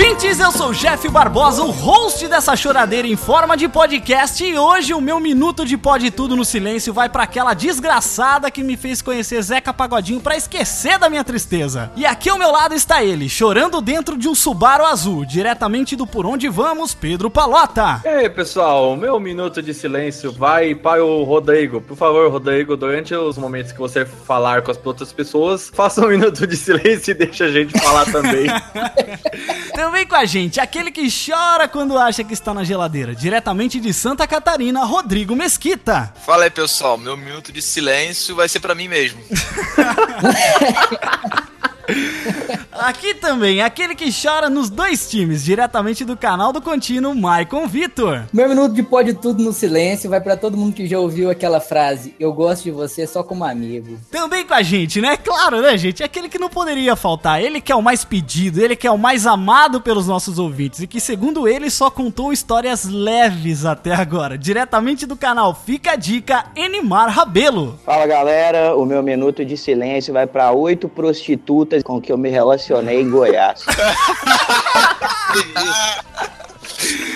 Erro. Ouvintes! Eu sou o Jeff Barbosa, o host dessa choradeira em forma de podcast. E hoje o meu minuto de Pode Tudo no Silêncio vai pra aquela desgraçada que me fez conhecer Zeca Pagodinho pra esquecer da minha tristeza. E aqui ao meu lado está ele, chorando dentro de um Subaru azul, diretamente do Por Onde Vamos, Pedro Palota. E aí, pessoal, meu minuto de silêncio vai para o Rodrigo. Por favor, Rodrigo, durante os momentos que você falar com as outras pessoas, faça um minuto de silêncio e deixa a gente falar também. Também com a gente, aquele que chora quando acha que está na geladeira, diretamente de Santa Catarina, Rodrigo Mesquita. Fala aí, pessoal. Meu minuto de silêncio vai ser pra mim mesmo. Aqui também, aquele que chora nos dois times, diretamente do canal do Contínuo, Maicon Vitor. Meu minuto de pode tudo no silêncio vai pra todo mundo que já ouviu aquela frase: Eu gosto de você só como amigo. Também com a gente, né? Claro, né, gente? Aquele que não poderia faltar. Ele que é o mais pedido, ele que é o mais amado pelos nossos ouvintes e que, segundo ele, só contou histórias leves até agora. Diretamente do canal Fica a Dica, Enimar Rabelo. Fala galera, o meu minuto de silêncio vai para oito prostitutas com que eu me relacionei em Goiás.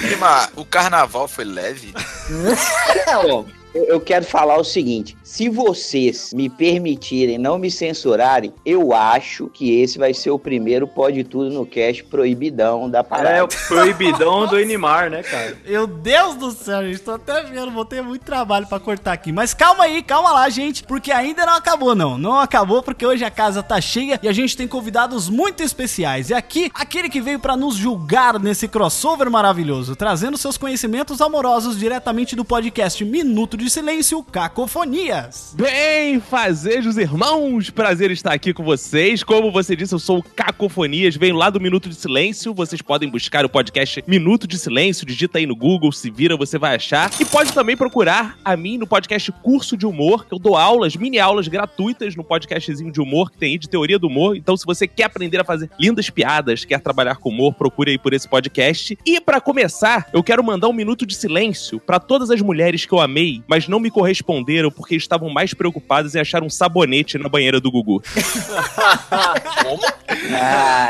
Prima, o carnaval foi leve? Bom, eu, quero falar o seguinte: se vocês me permitirem não me censurarem, eu acho que esse vai ser o primeiro Pode Tudo no Cast proibidão da é parada. o proibidão do Enimar, né, cara? Meu Deus do céu, gente, tô até vendo, vou ter muito trabalho pra cortar aqui. Mas calma aí, calma lá, gente, porque ainda não acabou, não. Não acabou porque hoje a casa tá cheia e a gente tem convidados muito especiais. E aqui, aquele que veio pra nos julgar nesse crossover maravilhoso, trazendo seus conhecimentos amorosos diretamente do podcast Minuto de Silêncio, Cacofonias. Bem, fazejos irmãos, prazer estar aqui com vocês. Como você disse, eu sou o Cacofonias, venho lá do Minuto de Silêncio. Vocês podem buscar o podcast Minuto de Silêncio, digita aí no Google, se vira, você vai achar. E pode também procurar a mim no podcast Curso de Humor, que eu dou aulas, mini aulas gratuitas no podcastzinho de humor que tem aí de teoria do humor. Então, se você quer aprender a fazer lindas piadas, quer trabalhar com humor, procure aí por esse podcast. E pra começar, eu quero mandar um minuto de silêncio pra todas as mulheres que eu amei, mas não me corresponderam porque estavam mais preocupadas em achar um sabonete na banheira do Gugu.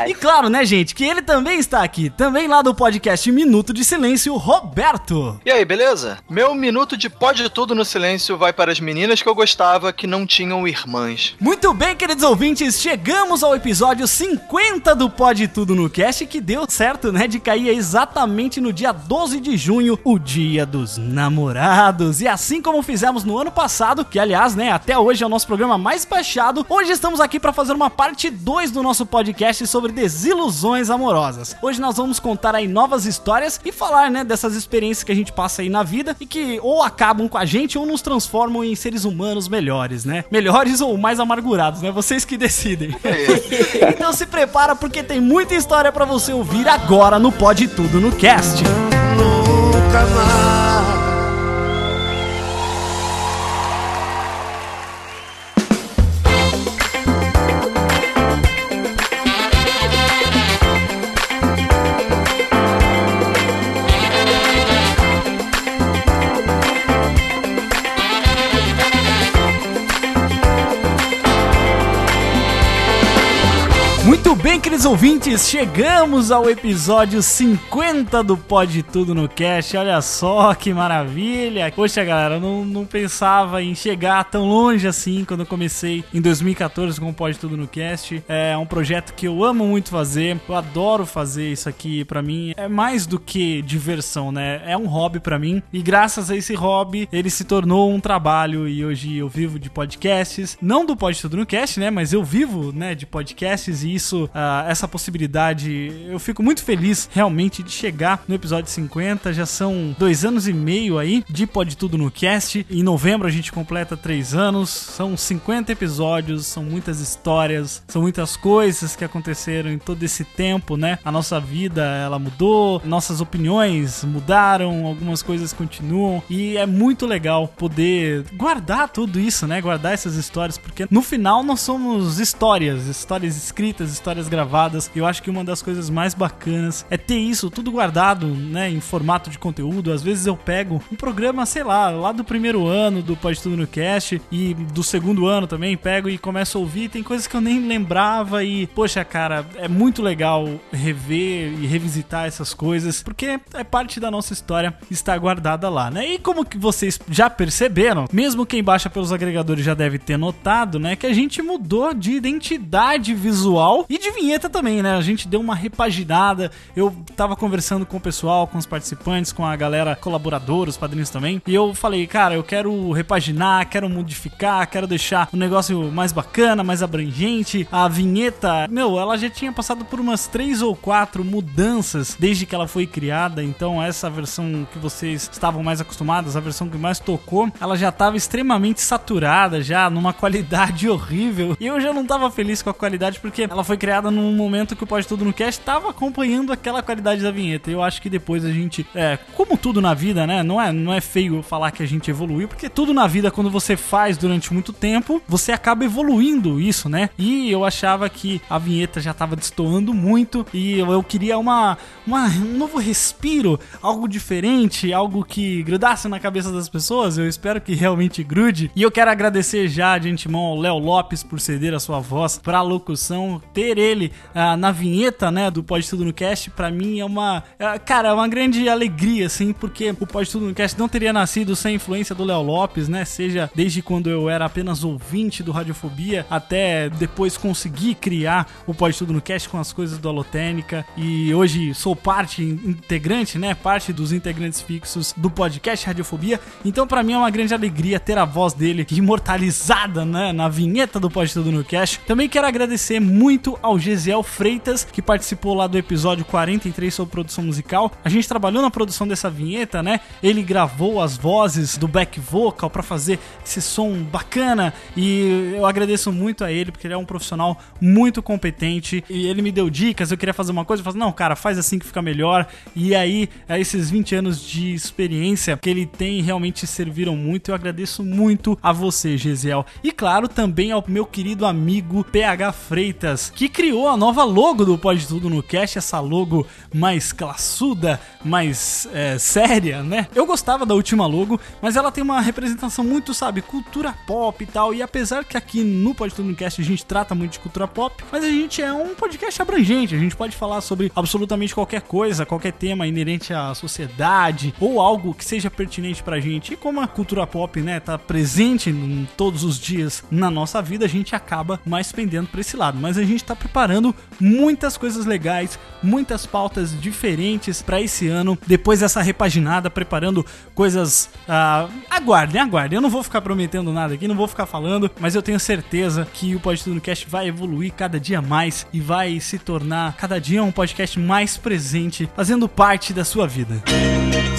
E claro, né, gente, que ele também está aqui, também lá do podcast Minuto de Silêncio, Roberto. E aí, beleza? Meu minuto de pode tudo no silêncio vai para as meninas que eu gostava que não tinham irmãs. Muito bem, queridos ouvintes, chegamos ao episódio 50 do Pode Tudo no Cast, que deu certo, né, de cair exatamente no dia 12 de junho, o dia dos namorados. E assim como fizemos no ano passado, que aliás, né, até hoje é o nosso programa mais baixado, hoje estamos aqui para fazer uma parte 2 do nosso podcast sobre desilusões amorosas. Hoje nós vamos contar aí novas histórias e falar, né, dessas experiências que a gente passa aí na vida e que ou acabam com a gente ou nos transformam em seres humanos melhores, né? Melhores ou mais amargurados, né? Vocês que decidem. então se prepara porque tem muita história pra você ouvir agora no Pode Tudo no Cast. Nunca mais. Queridos ouvintes, chegamos ao episódio 50 do Pode Tudo no Cast. Olha só que maravilha. Poxa, galera, eu não, não pensava em chegar tão longe assim quando eu comecei em 2014 com o Pode Tudo no Cast. É um projeto que eu amo muito fazer. Eu adoro fazer isso aqui. Pra mim é mais do que diversão, né? É um hobby pra mim. E graças a esse hobby, ele se tornou um trabalho e hoje eu vivo de podcasts. Não do Pode Tudo no Cast, né? Mas eu vivo, né, de podcasts e isso, ah, essa possibilidade. Eu fico muito feliz realmente de chegar no episódio 50. Já são dois anos e meio aí de Pode Tudo no Cast. Em novembro a gente completa três anos. São 50 episódios, são muitas histórias, são muitas coisas que aconteceram em todo esse tempo, né? A nossa vida ela mudou, nossas opiniões mudaram, algumas coisas continuam e é muito legal poder guardar tudo isso, né? Guardar essas histórias, porque no final nós somos histórias, histórias escritas, histórias gravadas. Eu acho que uma das coisas mais bacanas é ter isso tudo guardado, né, em formato de conteúdo. Às vezes eu pego um programa, sei lá, lá do primeiro ano do Pode Tudo no Cast e do segundo ano também, pego e começo a ouvir, tem coisas que eu nem lembrava e, poxa, cara, é muito legal rever e revisitar essas coisas, porque é parte da nossa história estar guardada lá, né? E como que vocês já perceberam, mesmo quem baixa pelos agregadores já deve ter notado, né, que a gente mudou de identidade visual e de vinheta também, né? A gente deu uma repaginada. Eu tava conversando com o pessoal, com os participantes, com a galera colaboradora, os padrinhos também, e eu falei, cara, eu quero repaginar, quero modificar, quero deixar o negócio mais bacana, mais abrangente. A vinheta, meu, ela já tinha passado por umas três ou quatro mudanças desde que ela foi criada, então essa versão que vocês estavam mais acostumados, a versão que mais tocou, ela já estava extremamente saturada, já numa qualidade horrível. E eu já não tava feliz com a qualidade porque ela foi criada num momento que o Pode Tudo no Cast tava acompanhando aquela qualidade da vinheta. Eu acho que depois a gente, é, como tudo na vida, né? Não é, não é feio falar que a gente evoluiu, porque tudo na vida quando você faz durante muito tempo, você acaba evoluindo isso, né? E eu achava que a vinheta já tava destoando muito e eu, eu queria uma, uma um novo respiro, algo diferente, algo que grudasse na cabeça das pessoas. Eu espero que realmente grude. E eu quero agradecer já de antemão ao Léo Lopes por ceder a sua voz pra locução. Ter ele ah, na vinheta, né, do Pode Tudo no Cast, pra mim é uma, ah, cara, é uma grande alegria, assim, porque o Pode Tudo no Cast não teria nascido sem a influência do Léo Lopes, né, seja desde quando eu era apenas ouvinte do Radiofobia, até depois conseguir criar o Pode Tudo no Cast com as coisas do Alotênica, e hoje sou parte integrante, né, parte dos integrantes fixos do podcast Radiofobia, então pra mim é uma grande alegria ter a voz dele imortalizada, né, na vinheta do Pode Tudo no Cast. Também quero agradecer muito ao Gesiel Freitas, que participou lá do episódio 43 sobre produção musical. A gente trabalhou na produção dessa vinheta, né? Ele gravou as vozes do back vocal pra fazer esse som bacana e eu agradeço muito a ele porque ele é um profissional muito competente e ele me deu dicas. Eu queria fazer uma coisa, eu falei, não, cara, faz assim que fica melhor. E aí, esses 20 anos de experiência que ele tem realmente serviram muito. Eu agradeço muito a você, Gesiel. E claro, também ao meu querido amigo PH Freitas, que criou a nova logo do Pode Tudo no Cast, essa logo mais classuda, mais é, séria, né? Eu gostava da última logo, mas ela tem uma representação muito, sabe, cultura pop e tal. E apesar que aqui no Pode Tudo no Cast a gente trata muito de cultura pop, mas a gente é um podcast abrangente, a gente pode falar sobre absolutamente qualquer coisa, qualquer tema inerente à sociedade ou algo que seja pertinente pra gente. E como a cultura pop, né, tá presente todos os dias na nossa vida, a gente acaba mais pendendo pra esse lado. Mas a gente tá preparando muitas coisas legais, muitas pautas diferentes pra esse ano. Depois dessa repaginada, preparando coisas. ah, aguardem, aguardem. Eu não vou ficar prometendo nada aqui, não vou ficar falando, mas eu tenho certeza que o Pode Tudo no Cast vai evoluir cada dia mais e vai se tornar cada dia um podcast mais presente, fazendo parte da sua vida. E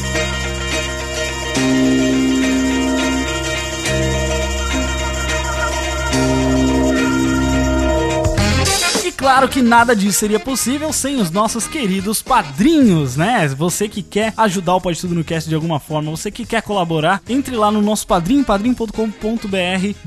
claro que nada disso seria possível sem os nossos queridos padrinhos, né? Você que quer ajudar o Pode Tudo no Cast de alguma forma, você que quer colaborar, entre lá no nosso padrinho, padrim.com.br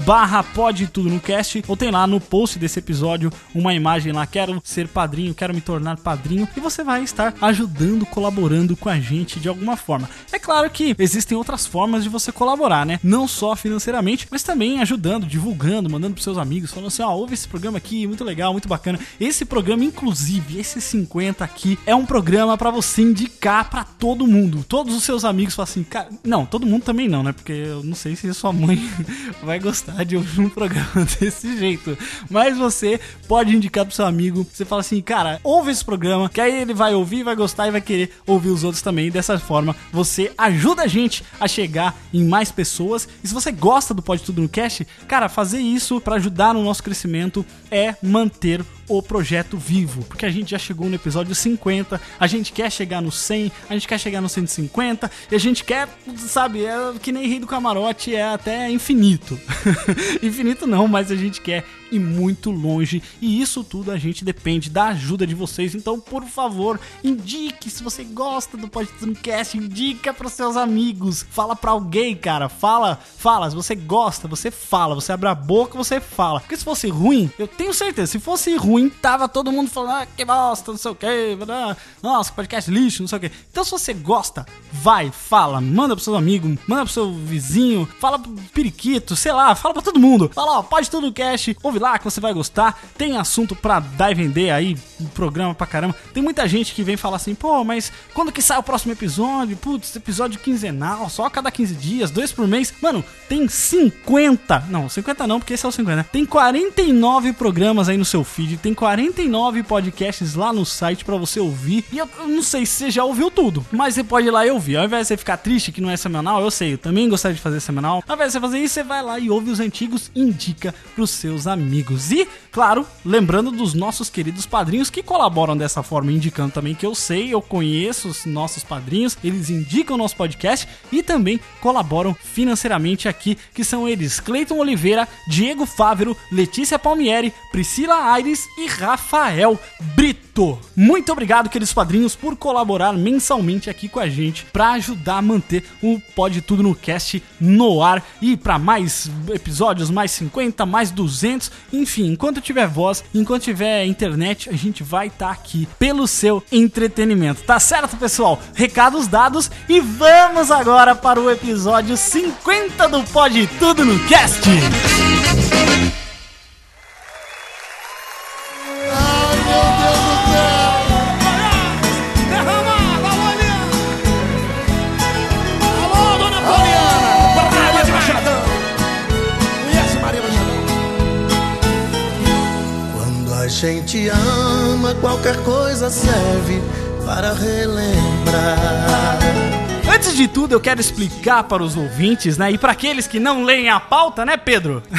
barra Pode Tudo no Cast, ou tem lá no post desse episódio uma imagem lá, quero ser padrinho, quero me tornar padrinho, e você vai estar ajudando, colaborando com a gente de alguma forma. É claro que existem outras formas de você colaborar, né? Não só financeiramente, mas também ajudando, divulgando, mandando pros seus amigos, falando assim, ó, ouve esse programa aqui, muito legal, muito bacana. Esse programa, inclusive, esse 50 aqui, é um programa pra você indicar pra todo mundo. Todos os seus amigos falam assim, cara, não, todo mundo também não, né? Porque eu não sei se sua mãe vai gostar de ouvir um programa desse jeito. Mas você pode indicar pro seu amigo, você fala assim, cara, ouve esse programa, que aí ele vai ouvir, vai gostar e vai querer ouvir os outros também. Dessa forma, você ajuda a gente a chegar em mais pessoas. E se você gosta do Pode Tudo no Cast, cara, fazer isso pra ajudar no nosso crescimento é manter o projeto vivo, porque a gente já chegou no episódio 50, a gente quer chegar no 100, a gente quer chegar no 150 e a gente quer, sabe, é que nem Rei do Camarote é até infinito. infinito não, mas a gente quer ir muito longe e isso tudo a gente depende da ajuda de vocês. Então, por favor, indique se você gosta do podcast, indica para seus amigos, fala para alguém, cara, fala, fala, se você gosta, você fala, você abre a boca, você fala. Porque se fosse ruim, eu tenho certeza, se fosse ruim, tava todo mundo falando, ah, que bosta, não sei o que, nossa, podcast lixo, não sei o que. Então, se você gosta, vai, fala, manda pro seu amigo, manda pro seu vizinho, fala pro periquito, sei lá, fala pra todo mundo. Fala, ó, pode tudo cast, ouve lá que você vai gostar. Tem assunto pra dar e vender aí, um programa pra caramba. Tem muita gente que vem falar assim, pô, mas quando que sai o próximo episódio? Putz, episódio quinzenal, só a cada 15 dias, dois por mês. Mano, tem 50, não, 50 não, porque esse é o 50, né? Tem 49 programas aí no seu feed, tem 49 podcasts lá no site pra você ouvir. E eu, eu não sei se você já ouviu tudo, mas você pode ir lá e ouvir. Ao invés de você ficar triste que não é semanal, eu sei, eu também gostaria de fazer semanal. Ao invés de você fazer isso, você vai lá e ouve os antigos indica pros seus amigos. E, claro, lembrando dos nossos queridos padrinhos que colaboram dessa forma, indicando também que eu sei, eu conheço os nossos padrinhos, eles indicam o nosso podcast e também colaboram financeiramente aqui, que são eles Cleiton Oliveira, Diego Fávero, Letícia Palmieri, Priscila Aires e Rafael Brito. Muito obrigado, queridos padrinhos, por colaborar mensalmente aqui com a gente para ajudar a manter o Pode Tudo no Cast no ar e para mais episódios, mais 50, mais 200, enfim, enquanto tiver voz, enquanto tiver internet, a gente vai estar aqui pelo seu entretenimento. Tá certo, pessoal? Recados dados e vamos agora para o episódio 50 do Pode Tudo no Cast. Gente ama, qualquer coisa serve para relembrar. Antes de tudo, eu quero explicar para os ouvintes, né? E para aqueles que não leem a pauta, né, Pedro?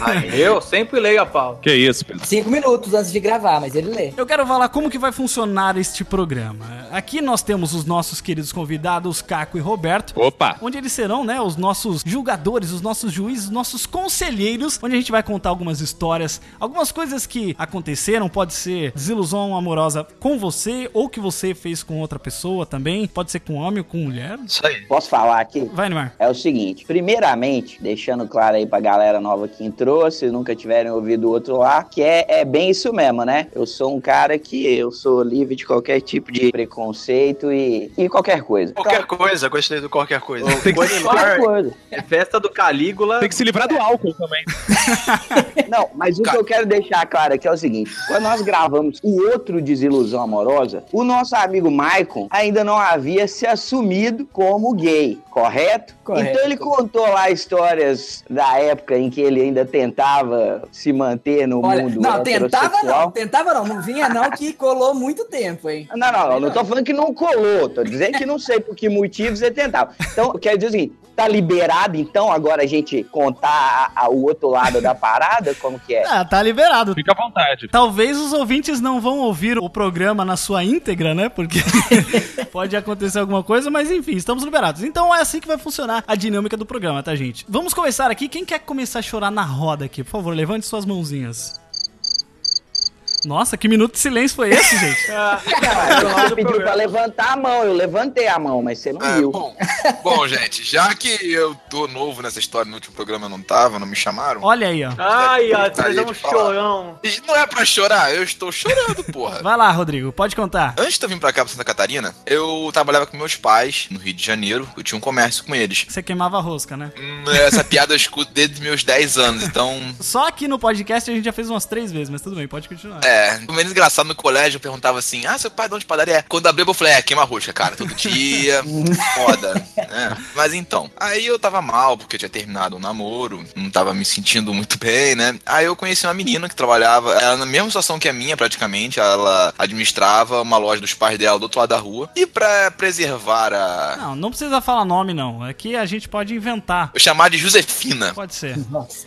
Ah, eu sempre leio a pauta. Que isso, Pedro? Cinco minutos antes de gravar, mas ele lê. Eu quero falar como que vai funcionar este programa. Aqui nós temos os nossos queridos convidados, Caco e Roberto. Opa! Onde eles serão, né, os nossos julgadores, os nossos juízes, os nossos conselheiros, onde a gente vai contar algumas histórias, algumas coisas que aconteceram, pode ser desilusão amorosa com você, ou que você fez com outra pessoa também, pode ser com homem ou com mulher. Isso aí. Posso falar aqui? Vai, Neymar. É o seguinte, primeiramente, deixando claro aí pra galera nova que entrou, se nunca tiverem ouvido o outro lá, que é, é bem isso mesmo, né? Eu sou um cara que eu sou livre de qualquer tipo de preconceito e, e qualquer coisa. Qualquer coisa, gostei do qualquer coisa. Tem que Qualquer coisa. É festa do Calígula. Tem que se livrar do álcool também. Não, mas o que eu quero deixar claro aqui é o seguinte: quando nós gravamos o outro Desilusão Amorosa, o nosso amigo Maicon ainda não havia se assumido como gay, correto? Correto. Então ele contou lá histórias da época em que ele ainda tentava se manter no Olha, mundo não, tentava não, tentava não, não vinha não que colou muito tempo, hein? Não, não, não, não tô falando que não colou, tô dizendo que não sei por que motivos ele tentava. Então, quer dizer o seguinte, tá liberado então agora a gente contar a- a- o outro lado da parada, como que é? Ah, tá liberado. Fica à vontade. Talvez os ouvintes não vão ouvir o programa na sua íntegra, né? Porque pode acontecer alguma coisa, mas enfim, estamos liberados. Então é assim que vai funcionar a dinâmica do programa, tá, gente? Vamos começar aqui. Quem quer começar a chorar na roda aqui? Por favor, levante suas mãozinhas. Nossa, que minuto de silêncio foi esse, gente? Cara, você pediu pra levantar a mão, eu levantei a mão, mas você não É, viu. bom, bom, gente, já que eu tô novo nessa história, no último programa eu não tava, não me chamaram. Olha aí, ó. Ai, ó, Tá fez um chorão. E não é pra chorar, eu estou chorando, porra. Vai lá, Rodrigo, pode contar. Antes de eu vir pra cá, pra Santa Catarina, eu trabalhava com meus pais no Rio de Janeiro. Eu tinha um comércio com eles. Você queimava a rosca, né? Hum, Essa piada eu escuto desde meus 10 anos, então. Só aqui no podcast a gente já fez umas três vezes, mas tudo bem, pode continuar. É, o menos engraçado no colégio, eu perguntava assim: Ah, seu pai de onde padaria é? Quando abriu, eu falei: É, queima rosca, cara, todo dia. Foda. É, mas então, aí eu tava mal, porque eu tinha terminado um namoro, não tava me sentindo muito bem, né? Aí eu conheci uma menina que trabalhava, ela na mesma situação que a minha, praticamente, ela administrava uma loja dos pais dela do outro lado da rua. E pra preservar a. Não, não precisa falar nome, não. Aqui a gente pode inventar. Eu chamar de Josefina. Pode ser.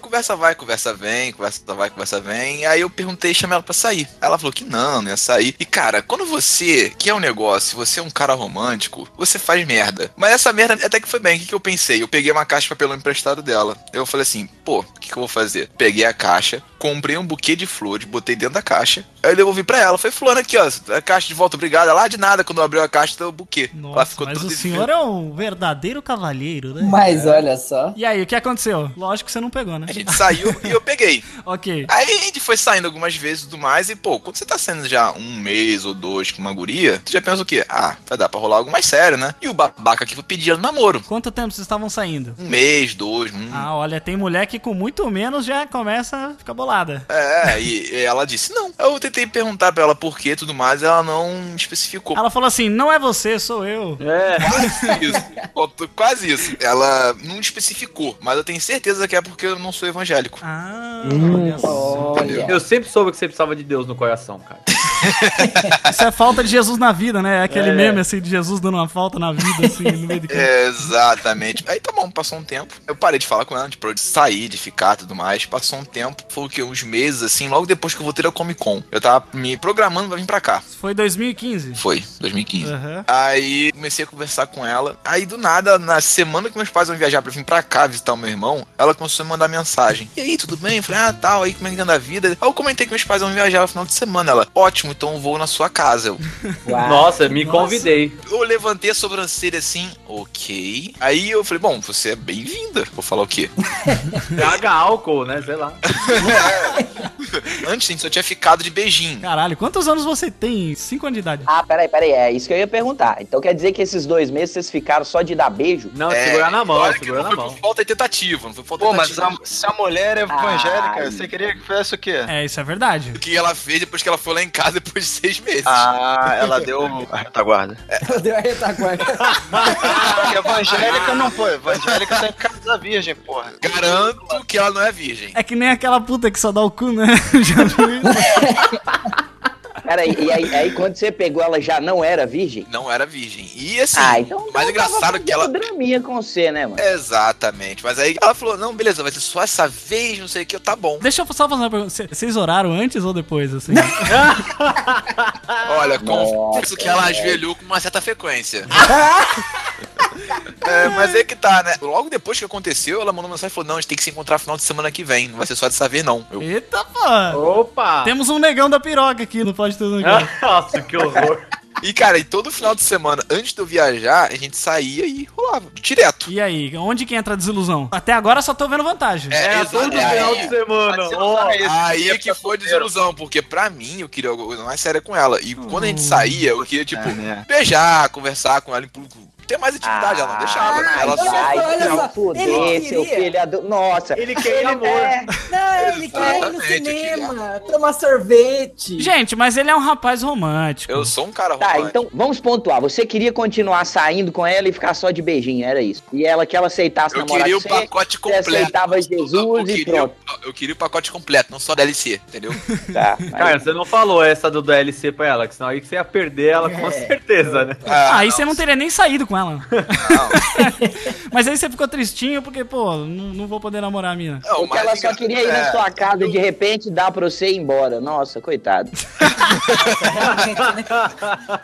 Conversa vai, conversa vem, conversa vai, conversa vem. Aí eu perguntei, chamei ela pra sair. Ela falou que não, não ia sair. E cara, quando você quer um negócio, você é um cara romântico, você faz merda. Mas essa merda até que foi bem. O que, que eu pensei? Eu peguei uma caixa de papelão emprestado dela. Eu falei assim, pô, o que, que eu vou fazer? Peguei a caixa, comprei um buquê de flores, botei dentro da caixa. Aí eu devolvi pra ela. Falei, fulano, aqui, ó, a caixa de volta, obrigado. Lá de nada, quando eu abri a caixa, deu o buquê. ela Nossa, ficou mas o senhor é um verdadeiro cavalheiro, né? Mas olha só. E aí, o que aconteceu? Lógico que você não pegou, né? A gente saiu e eu peguei. Ok. Aí a gente foi saindo algumas vezes e tudo mais, e pô, quando você tá saindo já um mês ou dois com uma guria, tu já pensa o quê? Ah, vai dar pra rolar algo mais sério, né? E o babaca aqui foi pedir namoro. Quanto tempo vocês estavam saindo? Um mês, dois, um. Ah, olha, tem mulher que com muito menos já começa a ficar bolada. É, e, e ela disse não. Eu tentei perguntar pra ela por quê e tudo mais, ela não especificou. Ela falou assim: não é você, sou eu. É. Quase isso. Quase isso. Ela não especificou, mas eu tenho certeza que é porque eu não sou evangélico. Ah, Hum. olha só. Olha. Eu sempre soube que você precisava de Deus no coração, cara. Isso é falta de Jesus na vida, né? É aquele É. meme assim de Jesus dando uma falta na vida, assim, no meio de. Exatamente. Aí tá bom, passou um tempo. Eu parei de falar com ela, de de sair, de ficar e tudo mais. Passou um tempo, foi o que? Uns meses, assim, logo depois que eu voltei da Comic Con. Eu tava me programando pra vir pra cá. Foi 2015. Foi, 2015. Aham. Aí comecei a conversar com ela. Aí do nada, na semana que meus pais vão viajar pra vir pra cá visitar o meu irmão, ela começou a me mandar mensagem. E aí, tudo bem? Eu falei, ah, tal, aí como é que anda a vida? Aí eu comentei que meus pais vão viajar no final de semana. Ela, ótimo, então eu vou na sua casa. Eu. Nossa, me Nossa. convidei. eu levantei a sobrancelha assim, ok. Aí eu falei, bom, você é bem-vinda. Vou falar o quê? Traga álcool, né? Sei lá. Antes, gente, só tinha ficado de beijinho. Caralho, quantos anos você tem? 5 anos de idade. Ah, peraí, peraí, é isso que eu ia perguntar. Então quer dizer que esses dois meses vocês ficaram só de dar beijo? Não, É, segurar na mão, olha que segurar na mão. por falta de tentativa, não foi falta Pô, de mas a- se a mulher é evangélica, Ai. você queria que fizesse o quê? É, isso é verdade. Que ela fez depois que ela foi lá em casa depois de seis meses. Ah, ela deu a retaguarda. Ela deu a retaguarda. Evangélica não foi. Evangélica tem que casar virgem, porra. Garanto que ela não é virgem. É que nem aquela puta que só dá o cu, né? Já viu Peraí, e aí, aí quando você pegou ela já não era virgem? Não era virgem. E assim, ah, então mais então engraçado que ela. draminha com você, né, mano? Exatamente. Mas aí ela falou: não, beleza, vai ser só essa vez, não sei o que, eu tá bom. Deixa eu só fazer uma pergunta. Cê- Vocês oraram antes ou depois, assim? Olha, confesso que ela ajoelhou com uma certa frequência. é, mas é que tá, né? Logo depois que aconteceu, ela mandou mensagem e falou: não, a gente tem que se encontrar final de semana que vem. Não vai ser só dessa vez, não. Eu, Eita, pô! Opa! Temos um negão da piroca aqui, não pode Nossa, que horror. E, cara, e todo final de semana, antes de eu viajar, a gente saía e rolava. Direto. E aí, onde que entra a desilusão? Até agora só tô vendo vantagem. É, exato. todo É, final é. de semana. Isso. Aí Ia que pra foi desilusão, porque pra mim eu queria algo mais sério com ela. E quando a gente saía, eu queria, tipo, É, né? beijar, conversar com ela em público. Ter mais intimidade, ela não deixava. Ah, ela só. se só, fuder, ele seu queria. filho ado... Nossa. Ele queria amor. é- Não, ele quer ir no cinema, tomar sorvete. Gente, mas ele é um rapaz romântico. Eu sou um cara Tá, romântico. então vamos pontuar. Você queria continuar saindo com ela e ficar só de beijinho, era isso. E ela que ela aceitasse Eu namorar queria o com você, pacote você completo. aceitava Eu Jesus e queria, pronto. eu queria o pacote completo, não só DLC, entendeu? Tá, Cara, você não falou essa do DLC pra ela, que senão aí você ia perder ela com É. certeza, né? Ah, aí você não teria nem saído com ela. Não, Mas aí você ficou tristinho porque, pô, não, não vou poder namorar a mina. não, Porque ela só queria ir na é, sua casa e de repente dar pra você ir embora. Nossa, coitado. Realmente, né?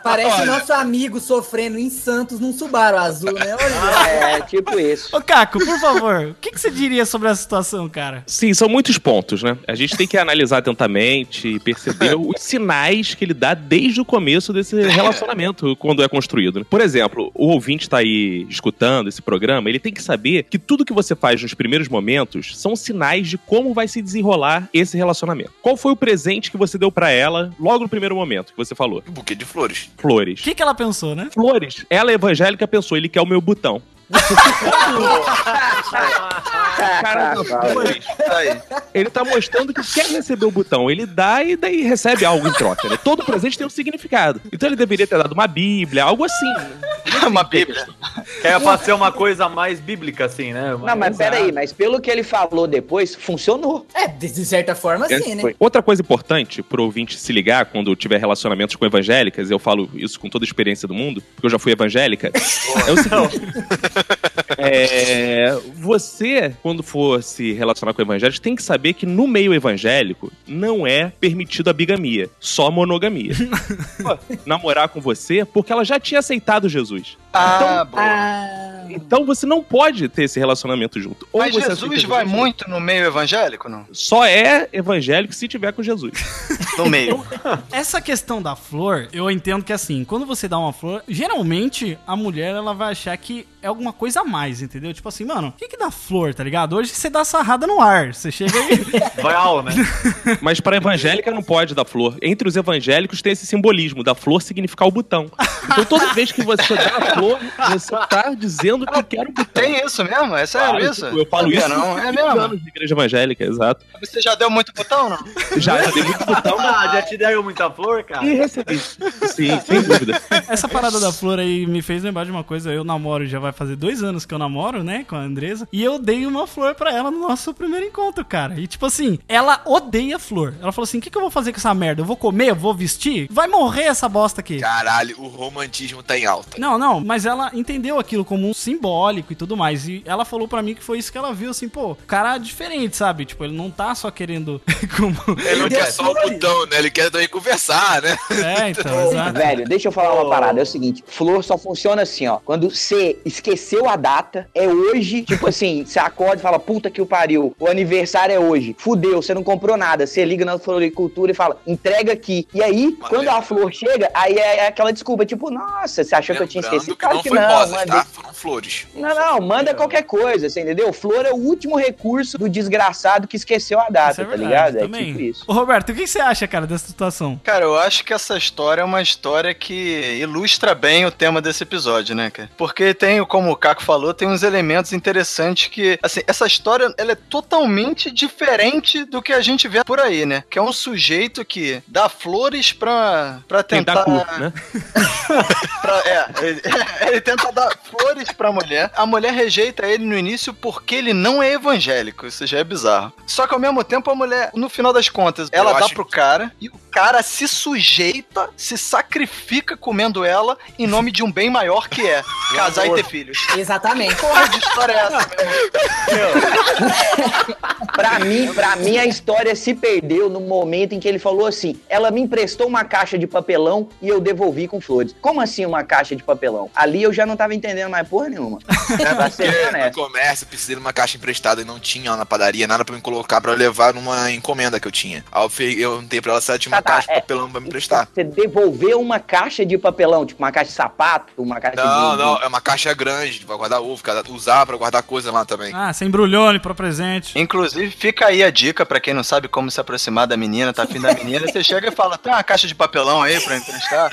Parece nosso amigo sofrendo em Santos num Subaru azul, né? Olha. É, tipo isso. Ô, Caco, por favor, o que, que você diria sobre essa situação, cara? Sim, são muitos pontos, né? A gente tem que analisar atentamente e perceber os sinais que ele dá desde o começo desse relacionamento, quando é construído. né? Por exemplo, o ouvinte tá aí escutando esse programa, ele tem que saber que tudo que você faz nos primeiros momentos são sinais de como vai se desenrolar esse relacionamento. Qual foi o presente que você deu pra ela logo no primeiro momento que você falou? Um buquê de flores. Flores. O que, que ela pensou, né? Flores. Ela evangélica pensou, ele quer o meu botão. Cara. Ele tá mostrando que quer receber o botão. Ele dá e daí recebe algo em troca, né? Todo presente tem um significado. Então ele deveria ter dado uma bíblia, algo assim. Uma bíblia. É pra ser uma coisa mais bíblica, assim, né? Não, mas peraí, mas pelo que ele falou depois, funcionou. É, de, certa forma, sim, né? Outra coisa importante pro ouvinte se ligar quando tiver relacionamentos com evangélicas, eu falo isso com toda a experiência do mundo, porque eu já fui evangélica, é o seguinte. É, você, quando for se relacionar com evangélicos, tem que saber que no meio evangélico não é permitido a bigamia, só a monogamia. Pô, Namorar com você porque ela já tinha aceitado Jesus. Ah, boa. Ah, Então você não pode ter esse relacionamento junto. Ou Mas você Jesus vai muito no meio evangélico, não? Só é evangélico se tiver com Jesus. No meio. Essa questão da flor, eu entendo que assim, quando você dá uma flor, geralmente a mulher ela vai achar que é alguma coisa a mais, entendeu? Tipo assim, mano, o que que dá flor, tá ligado? Hoje você dá sarrada no ar, você chega aí. Real, né? Mas para evangélica não pode dar flor. Entre os evangélicos tem esse simbolismo da flor significar o botão. Então toda vez que você dá a flor, você tá dizendo que quer o botão. Tem isso mesmo? É sério Claro, isso? Eu falo Sabia isso não. É mesmo? anos de igreja evangélica, exato. Você já deu muito botão, não? Já, já dei muito botão Ah, já te deram muita flor, cara? e recebi. Sim, sem dúvida. Essa parada da flor aí me fez lembrar de uma coisa. Eu namoro, já vai fazer dois anos que eu namoro, né, com a Andresa. E eu dei uma flor pra ela no nosso primeiro encontro, cara. E tipo assim, ela odeia flor. Ela falou assim: o que, que eu vou fazer com essa merda? Eu vou comer? Eu vou vestir? Vai morrer essa bosta aqui. Caralho, o romantismo tá em alta. Não, não, mas ela entendeu aquilo como um simbólico e tudo mais. E ela falou pra mim que foi isso que ela viu, assim, pô, o cara é diferente, sabe? Tipo, ele não tá só querendo. como... Ele não quer só o botão, né? Ele quer também conversar, né? É, então. Velho, deixa eu falar uma parada. É o seguinte: flor só funciona assim, ó. Quando você esqueceu a data, é hoje. Tipo assim, você acorda e fala, puta que o pariu. O aniversário é hoje. Fudeu, você não comprou nada. Você liga na floricultura e fala, entrega aqui. E aí, Mas quando é- a flor chega, aí é aquela desculpa, tipo, nossa, você achou que eu tinha Lembrando esquecido? que não foi rosas, tá? Foram flores. Não, não, manda qualquer coisa, você entendeu? Flor é o último recurso do desgraçado que esqueceu a data, Isso é tá verdade, ligado? É também. tipo isso. Ô, Roberto, o que que você acha, cara, dessa situação? Cara, eu acho que essa história é uma história que ilustra bem o tema desse episódio, né, cara? Porque tem, como o Caco falou, tem uns elementos interessantes que, assim, essa história, ela é totalmente diferente do que a gente vê por aí, né? Que é um sujeito que dá flores pra, pra tentar... dá cu, né? pra- é, ele, ele tenta dar flores pra mulher. A mulher rejeita ele no início porque ele não é evangélico. Isso já é bizarro. Só que ao mesmo tempo a mulher, no final das contas, ela Eu dá pro cara e o cara se sujeita, se sacrifica comendo ela em nome de um bem maior que é casar e ter filhos. exatamente. Porra de história é essa, meu? Pra mim, pra mim, a história se perdeu no momento em que ele falou assim: ela me emprestou uma caixa de papelão e eu devolvi com flores. Como assim uma caixa de papelão? Ali eu já não tava entendendo mais porra nenhuma. pra ser Porque no honesto. comércio eu precisei de uma caixa emprestada e não tinha lá na padaria nada pra me colocar pra levar numa encomenda que eu tinha. Aí eu, perguntei pra ela se ela tinha uma Tá, tá, caixa de é. papelão pra me emprestar. Você devolveu uma caixa de papelão, tipo uma caixa de sapato, uma caixa Não, de. não, é uma caixa grande pra guardar ovo, usar pra guardar coisa lá também. Ah, sem embrulhone pra presente. Inclusive, fica aí a dica pra quem não sabe como se aproximar da menina, tá afim da menina. Você chega e fala: tem uma caixa de papelão aí pra emprestar?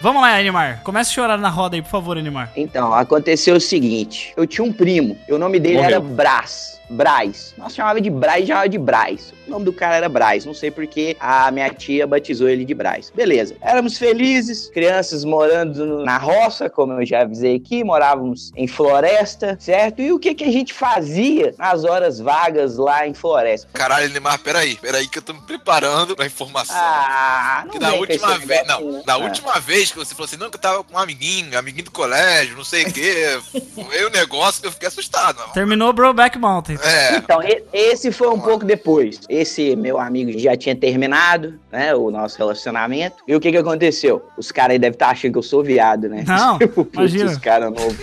Vamos lá, Animar. Comece a chorar na roda aí, por favor, Animar. Então, aconteceu o seguinte: eu tinha um primo, e o nome dele Morreu. era Brás. Braz. Nós chamava de Braz e chamava de Braz. O nome do cara era Braz. Não sei porque a minha tia batizou ele de Braz. Beleza. Éramos felizes, crianças morando na roça, como eu já avisei aqui, morávamos em floresta, certo? E o que, que a gente fazia nas horas vagas lá em floresta? Caralho, Neymar, peraí, peraí que eu tô me preparando pra informação. Ah, não que com última vez, não, né? na Ah. última vez que você falou assim, não, que eu tava com um amiguinho, amiguinho do colégio, não sei o quê, foi o negócio que eu fiquei assustado. Terminou Broback Mountain. É, Então, esse foi um pouco depois. Esse meu amigo já tinha terminado, né, o nosso relacionamento. E o que que aconteceu? Os caras aí devem estar achando que eu sou viado, né? Não, Putz, imagina. Os caras novos.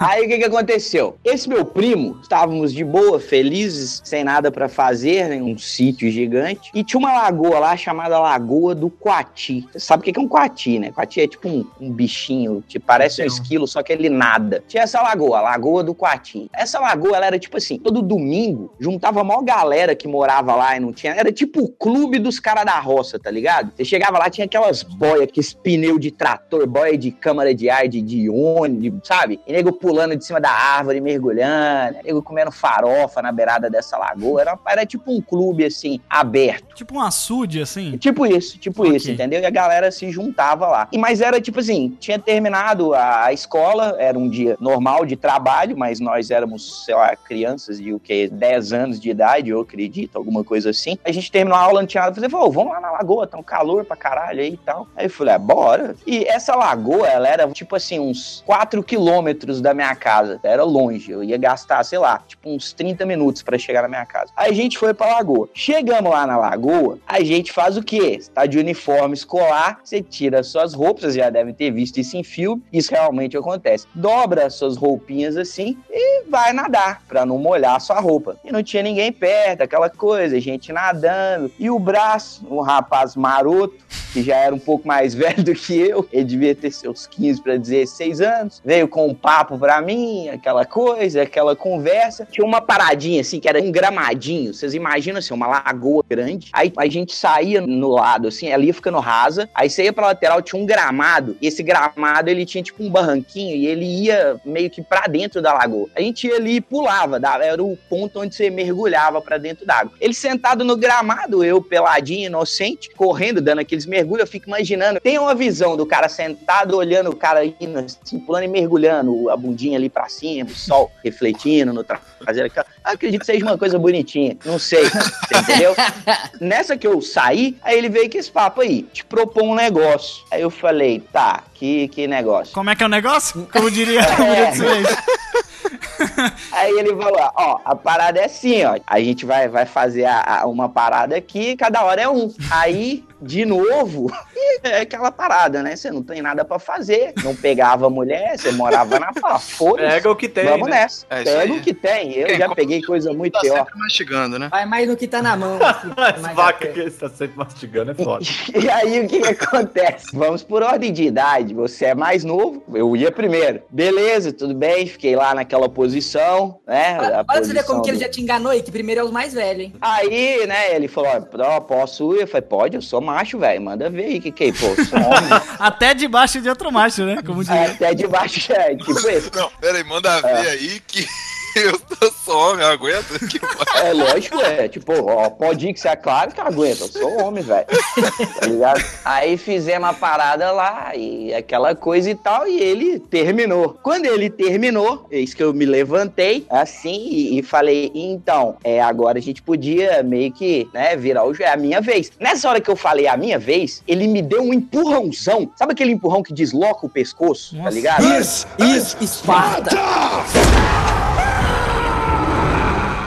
Aí o que que aconteceu? Esse meu primo, estávamos de boa, felizes, sem nada pra fazer, né, um sítio gigante. E tinha uma lagoa lá chamada Lagoa do Coati. Você sabe o que que é um coati, né? Coati é tipo um, um bichinho, tipo, parece um esquilo, só que ele nada. Tinha essa lagoa, Lagoa do Coati. Essa lagoa, ela era tipo assim, todo domingo, juntava a maior galera que morava lá e não tinha. Era tipo o clube dos caras da roça, tá ligado? Você chegava lá, tinha aquelas boias, aqueles pneu de trator, boia de câmara de ar, de, de ônibus, sabe? Sabe? E nego pulando de cima da árvore, mergulhando, nego comendo farofa na beirada dessa lagoa. Era, era tipo um clube, assim, aberto. Tipo um açude, assim. Tipo isso, tipo Ok. isso, entendeu? E a galera se juntava lá. E, mas era tipo assim, tinha terminado a, a escola, era um dia normal de trabalho, mas nós éramos, sei lá, crianças de o quê? 10 anos de idade, eu acredito, alguma coisa assim. A gente terminou a aula, não tinha nada pra fazer, falou, vamos lá na lagoa, tá um calor pra caralho aí e tal. Aí eu falei, ah, bora. E essa lagoa, ela era tipo assim, uns 4 quilômetros da minha casa. Era longe, eu ia gastar, sei lá, tipo uns 30 minutos pra chegar na minha casa. Aí a gente foi pra lagoa. Chegamos lá na lagoa, a gente faz o quê? Você tá de uniforme escolar, você tira as suas roupas, vocês já devem ter visto isso em filme, isso realmente acontece. Dobra as suas roupinhas assim e vai nadar, pra não molhar sua roupa. E não tinha ninguém perto, aquela coisa, gente nadando. E o braço, um rapaz maroto, que já era um pouco mais velho do que eu, ele devia ter seus 15 para 16 anos, veio com um papo pra mim, aquela coisa, aquela conversa. Tinha uma paradinha assim, que era um gramadinho, vocês imaginam assim, uma lagoa grande. Aí a gente saía no lado, assim, ali ia ficando rasa, aí você ia pra lateral, tinha um gramado, e esse gramado ele tinha tipo um barranquinho, e ele ia meio que pra dentro da lagoa. A gente ia ali e pulava, era o ponto onde você mergulhava pra dentro d'água. Ele sentado no gramado, eu peladinho, inocente, correndo, dando aqueles mergulhos, eu fico imaginando. Tem uma visão do cara sentado, olhando o cara indo assim, pulando e mergulhando, a bundinha ali pra cima, o sol refletindo no traseiro. Acredito que seja uma coisa bonitinha, não sei, entendeu? Nessa que eu saí, aí ele veio com esse papo aí, te propor um negócio. Aí eu falei, tá, que, que negócio? Como é que é o negócio? Como diria É. o Minuto de Silêncio. Aí ele falou, ó, a parada é assim, ó. A gente vai, vai fazer a- a- uma parada aqui, cada hora é um. Aí, de novo, é aquela parada, né? Você não tem nada pra fazer. Não pegava mulher, você morava na fala, foda-se. Pega o que tem, Vamos né? nessa. É Pega aí. o que tem. Eu Quem já peguei coisa muito Tá pior. sempre mastigando, né? Vai mais no que tá na mão. assim, As vacas que ele está sempre mastigando é foda. E aí, o que, que acontece? Vamos por ordem de idade. Você é mais novo, eu ia primeiro. Beleza, tudo bem, fiquei lá naquela posição, né? Olha, olha você ver como posição que ele do- já te enganou aí, que primeiro é os mais velhos, hein? Aí, né, ele falou, ó, posso ir? Eu falei, pode, eu sou macho, velho, manda ver aí, que que é, pô, sou homem. Até debaixo de outro macho, né? Como diria. Até debaixo, é, tipo isso. Não, pera aí, manda ver aí que eu tô só homem, eu aguento. Que É lógico, é, tipo, ó, pode ir que você é claro que aguenta, eu sou homem, velho, tá ligado? Aí fizemos a parada lá, e aquela coisa e tal, e ele terminou. Quando ele terminou, eis que eu me levantei, assim, e, e falei, então, é, agora a gente podia meio que, né, virar o joelho, é a minha vez. Nessa hora que eu falei a minha vez, ele me deu um empurrãozão, sabe aquele empurrão que desloca o pescoço, tá Nossa. ligado? Isso, Esparta.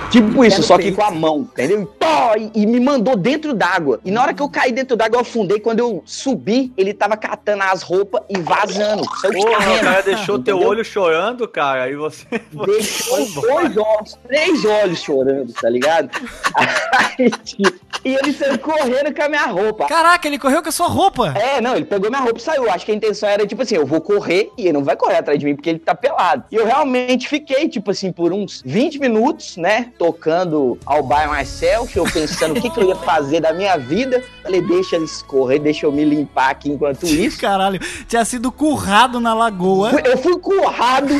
Tipo isso, só que com a mão, entendeu? E, pó, e, e me mandou dentro d'água. E na hora que eu caí dentro d'água, eu afundei. Quando eu subi, ele tava catando as roupas e vazando. Porra, o cara deixou teu Entendeu? olho chorando, cara, aí você... Deixou dois olhos, três olhos chorando, tá ligado? Aí, tipo, e ele saiu correndo com a minha roupa. Caraca, ele correu com a sua roupa. É, não, ele pegou minha roupa e saiu. Acho que a intenção era, tipo assim, eu vou correr e ele não vai correr atrás de mim porque ele tá pelado. E eu realmente fiquei, tipo assim, por uns 20 minutos, né, tocando ao By Myself, eu pensando o que, que eu ia fazer da minha vida. Falei, deixa escorrer, deixa eu me limpar aqui enquanto isso. Caralho, tinha sido currado na lagoa. Eu fui currado.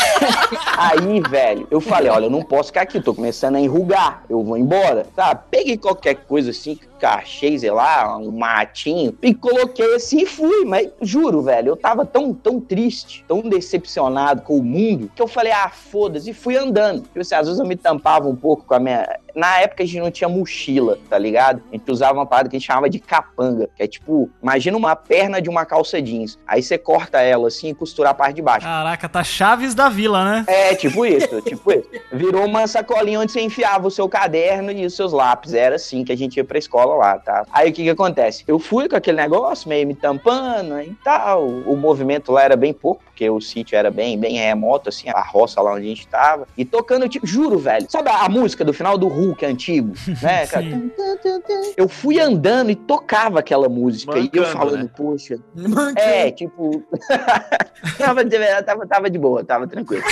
Aí, velho, eu falei, olha, eu não posso ficar aqui, tô começando a enrugar, eu vou embora. Tá, peguei qualquer coisa assim, que achei, sei lá, um matinho, e coloquei assim e fui. Mas juro, velho, eu tava tão, tão triste, tão decepcionado com o mundo, que eu falei, ah, foda-se, e fui andando. Tipo assim, às vezes eu me tampava um pouco com a minha. Na época a gente não tinha mochila, tá ligado? A gente usava uma parada que a gente chamava de capanga, que é tipo, imagina uma perna de uma calça jeans. Aí você corta ela assim e costura a parte de baixo. Caraca, tá Chaves da Vila, né? É, tipo isso, tipo isso. Virou uma sacolinha onde você enfiava o seu caderno e os seus lápis. Era assim que a gente ia pra escola lá, tá? Aí o que que acontece? Eu fui com aquele negócio, meio me tampando e tal. O movimento lá era bem pouco, porque o sítio era bem, bem remoto, assim, a roça lá onde a gente tava. E tocando, tipo, juro, velho. Sabe a, a música do final do Hulk antigo, né? cara? Eu fui andando e tocava aquela música. e eu Mancando, falando, né? poxa. É, tipo. tava, tava, tava de boa, tava tranquilo.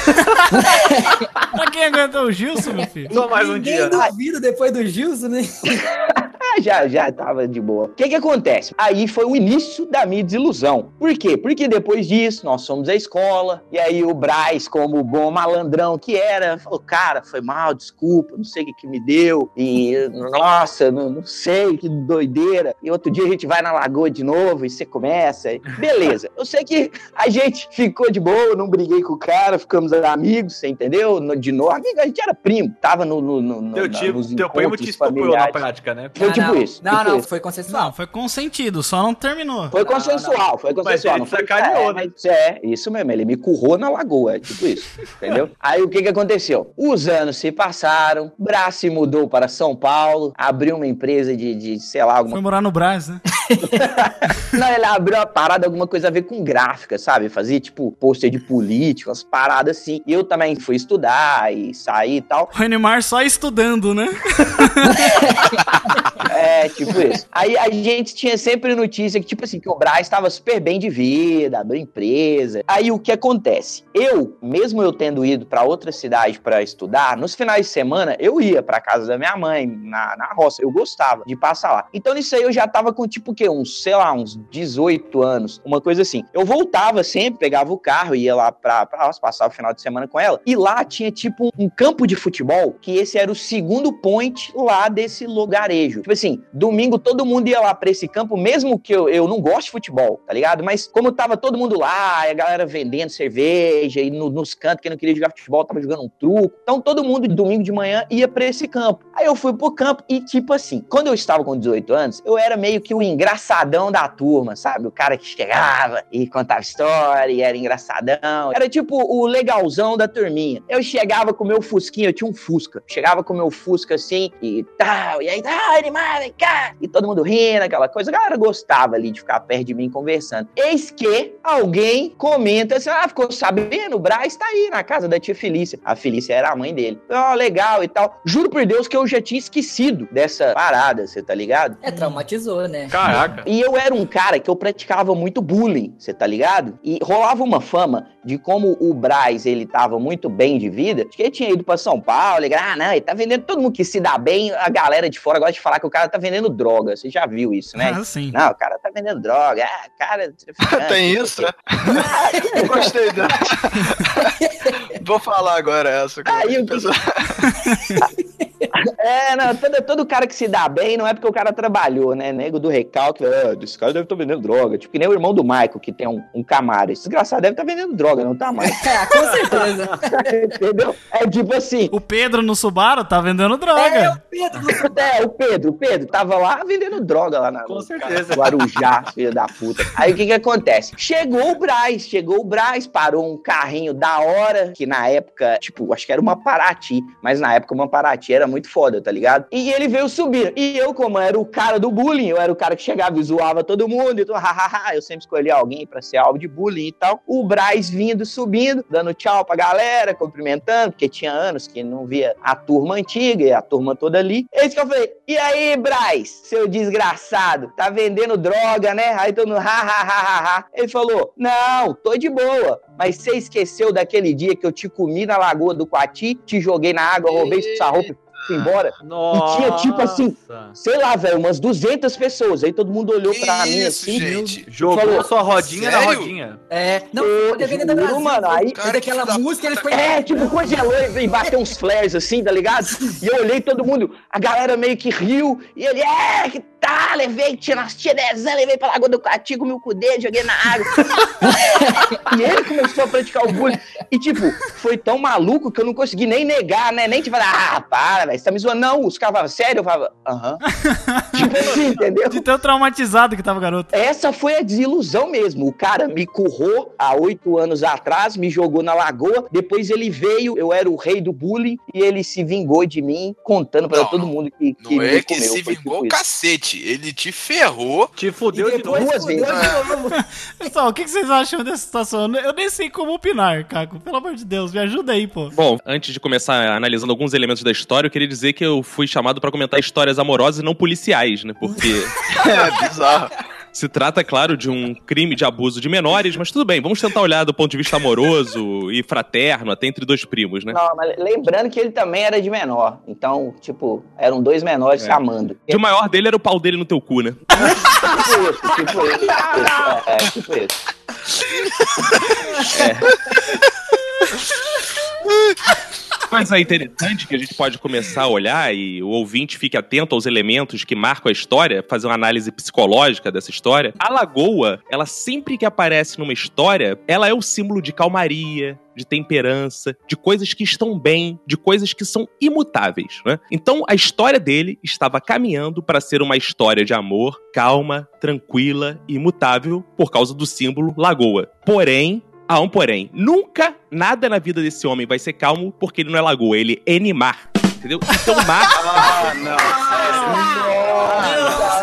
Pra quem aguentou o Gilson, meu filho? Só mais um Ninguém dia, né? duvida depois do Gilson, né? já, já, já tava de boa. O que que acontece? Aí foi o início da minha desilusão. Por quê? Porque depois disso, nós fomos à escola, e aí o Braz, como bom malandrão que era, falou, cara, foi mal, desculpa, não sei o que que me deu, e, nossa, não, não sei, que doideira. E outro dia a gente vai na lagoa de novo, e você começa, e- beleza. Eu sei que a gente ficou de boa, não briguei com o cara, ficamos amigos, você entendeu? De novo, a gente era primo, tava no, no, no, no- Teu, na- tio, teu primo te estuprou na prática, né? Não, tipo não. isso. Não, tipo não, isso. foi consensual. Não, foi consentido, só não terminou. Foi consensual, foi consensual. ele não foi sacaneou, é, mas é, isso mesmo, ele me currou na lagoa, é tipo isso, entendeu? Aí o que que aconteceu? Os anos se passaram, Brás se mudou para São Paulo, abriu uma empresa de, de sei lá, alguma Foi morar no Brás, né? Não, ele abriu uma parada, alguma coisa a ver com gráfica, sabe? Fazia, tipo, pôster de político, umas paradas assim. E eu também fui estudar e sair e tal. O Renimar só estudando, né? É, tipo isso. Aí a gente tinha sempre notícia que, tipo assim, que o Braz estava super bem de vida, abriu empresa. Aí o que acontece? Eu, mesmo eu tendo ido pra outra cidade pra estudar, nos finais de semana eu ia pra casa da minha mãe, na, na roça. Eu gostava de passar lá. Então nisso aí eu já tava com, tipo, o quê? Uns, sei lá, uns 18 anos, uma coisa assim. Eu voltava sempre, pegava o carro, ia lá pra, pra roça, passava o final de semana com ela. E lá tinha, tipo, um campo de futebol, que esse era o segundo point lá desse lugarejo. Tipo assim, domingo todo mundo ia lá pra esse campo, mesmo que eu, eu não goste de futebol, tá ligado? Mas como tava todo mundo lá, a galera vendendo cerveja, e no- nos cantos, quem não queria jogar futebol tava jogando um truco. Então todo mundo, domingo de manhã, ia pra esse campo. Aí eu fui pro campo e, tipo assim, quando eu estava com 18 anos, eu era meio que o engraçadão da turma, sabe? O cara que chegava e contava história, e era engraçadão. Era tipo o legalzão da turminha. Eu chegava com o meu fusquinha, eu tinha um Fusca. Chegava com o meu Fusca assim e tal, e aí, ah, animal, vem cá. E todo mundo rindo, aquela coisa. A galera gostava ali de ficar perto de mim conversando. Eis que alguém comenta assim: ah, ficou sabendo? O Braz tá aí na casa da tia Felícia. A Felícia era a mãe dele. Ó, legal e tal. Juro por Deus que eu já tinha esquecido dessa parada, você tá ligado? É, traumatizou, né? Caraca. E eu era um cara que eu praticava muito bullying, você tá ligado? E rolava uma fama de como o Braz, ele tava muito bem de vida, que ele tinha ido pra São Paulo, ele, ah, não, ele tá vendendo, todo mundo que se dá bem, a galera de fora gosta de falar que o cara tá vendendo droga, você já viu isso, né? Ah, sim. Não, o cara tá vendendo droga, ah, cara... Tem isso, né? Eu gostei dessa. Vou falar agora essa. cara. Aí o que- É, não, todo, todo cara que se dá bem não é porque o cara trabalhou, né? Nego do recalque, ah, esse cara deve estar vendendo droga. Tipo, que nem o irmão do Michael, que tem um, um Camaro. Esse desgraçado deve estar vendendo droga, não tá mais. É, com certeza. Entendeu? É tipo assim. O Pedro no Subaru tá vendendo É, droga. o Pedro do É, o Pedro, o Pedro tava lá vendendo droga lá na Com certeza. Guarujá, filho da puta. Aí o que que acontece? Chegou o Braz, chegou o Braz, parou um carrinho da hora, que na época, tipo, acho que era uma Paraty, mas na época uma Paraty era muito foda, tá ligado? E ele veio subir. E eu, como era o cara do bullying, eu era o cara que chegava e zoava todo mundo, então, hahaha, eu sempre escolhi alguém pra ser alvo de bullying e tal. O Braz vindo, subindo, dando tchau pra galera, cumprimentando, porque tinha anos que não via a turma antiga e a turma toda ali. Eis que eu falei, e aí, Braz, seu desgraçado, tá vendendo droga, né? Aí todo mundo, ha, ha, ha, ha, ha. Ele falou, não, tô de boa. Mas você esqueceu daquele dia que eu te comi na Lagoa do Coati, te joguei na água, roubei sua roupa e fui embora? Nossa. E tinha, tipo assim, sei lá, velho, umas 200 pessoas. Aí todo mundo olhou Que pra mim isso, assim. gente? Jogou Falou, sua rodinha na sério? rodinha. É, não, Eu Brasil. mano, aí- aquela Cara, que música, ele foi... É, tipo, congelou e bateu uns flares assim, tá ligado? E eu olhei todo mundo, a galera meio que riu, e ele, é, que tá, levei, tinha nas tia dezão, levei pra Lagoa do Cati, comi o cu dele, joguei na água. e ele começou a praticar o bullying. E, tipo, foi tão maluco que eu não consegui nem negar, né? Nem tipo, ah, para, velho, você tá me zoando. Não, os caras falavam, sério? Eu falava, aham. tipo assim, entendeu? De tão traumatizado que tava o garoto. Essa foi a desilusão mesmo. O cara me currou há oito anos atrás, me jogou na lagoa. Depois ele veio, eu era o rei do bullying e ele se vingou de mim, contando pra Não, todo mundo que, que Não me é que comeu. se Foi vingou o tipo Ele te ferrou. Te fudeu E de duas vezes. novo. Pessoal, o que que vocês acham dessa situação? Eu nem sei como opinar, Caco. Pelo amor de Deus, me ajuda aí, pô. Bom, antes de começar analisando alguns elementos da história, eu queria dizer que eu fui chamado pra comentar histórias amorosas e não policiais, né? Porque É bizarro. Se trata, claro, de um crime de abuso de menores, mas tudo bem, vamos tentar olhar do ponto de vista amoroso e fraterno, até entre dois primos, né? Não, mas lembrando que ele também era de menor. Então, tipo, eram dois menores É. se amando. O maior dele era o pau dele no teu cu, né? Tipo isso, tipo isso. tipo isso. É, é, tipo isso. Coisa interessante que a gente pode começar a olhar e o ouvinte fique atento aos elementos que marcam a história, fazer uma análise psicológica dessa história. A lagoa, ela sempre que aparece numa história, ela é o símbolo de calmaria, de temperança, de coisas que estão bem, de coisas que são imutáveis, né? Então a história dele estava caminhando para ser uma história de amor, calma, tranquila e imutável por causa do símbolo lagoa. Porém, há um porém, nunca nada na vida desse homem vai ser calmo porque ele não é lagoa, ele é N-mar. Entendeu? Então, mar. Ah, não, sério.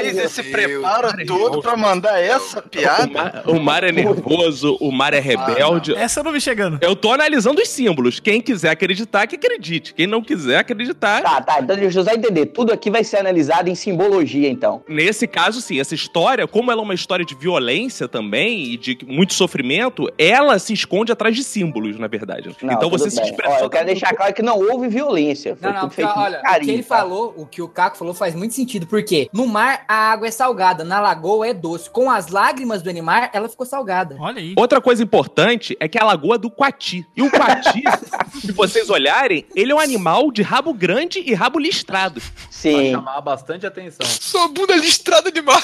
Fez esse preparo todo pra mandar essa O piada. mar, o mar é nervoso, o mar é rebelde. Essa eu não vi chegando. Eu tô analisando os símbolos. Quem quiser acreditar, que acredite. Quem não quiser acreditar. Tá, tá. Então deixa eu só entender. Tudo aqui vai ser analisado em simbologia, então. Nesse caso, sim, essa história, como ela é uma história de violência também e de muito sofrimento, ela se esconde atrás de símbolos, na verdade. Não, então você tudo se bem. expressou. Ó, eu quero deixar claro que não houve violência. Foi Não, não, tudo porque, feito olha, carinho. o que ele tá? falou, o que o Caco falou faz muito sentido, porque no mar a água é salgada, na lagoa é doce. Com as lágrimas do Animar, ela ficou salgada. Olha aí. Outra coisa importante é que é a lagoa do Coati. E o Coati, se vocês olharem, ele é um animal de rabo grande e rabo listrado. Vai Sim. chamar bastante atenção. Sua bunda listrada demais.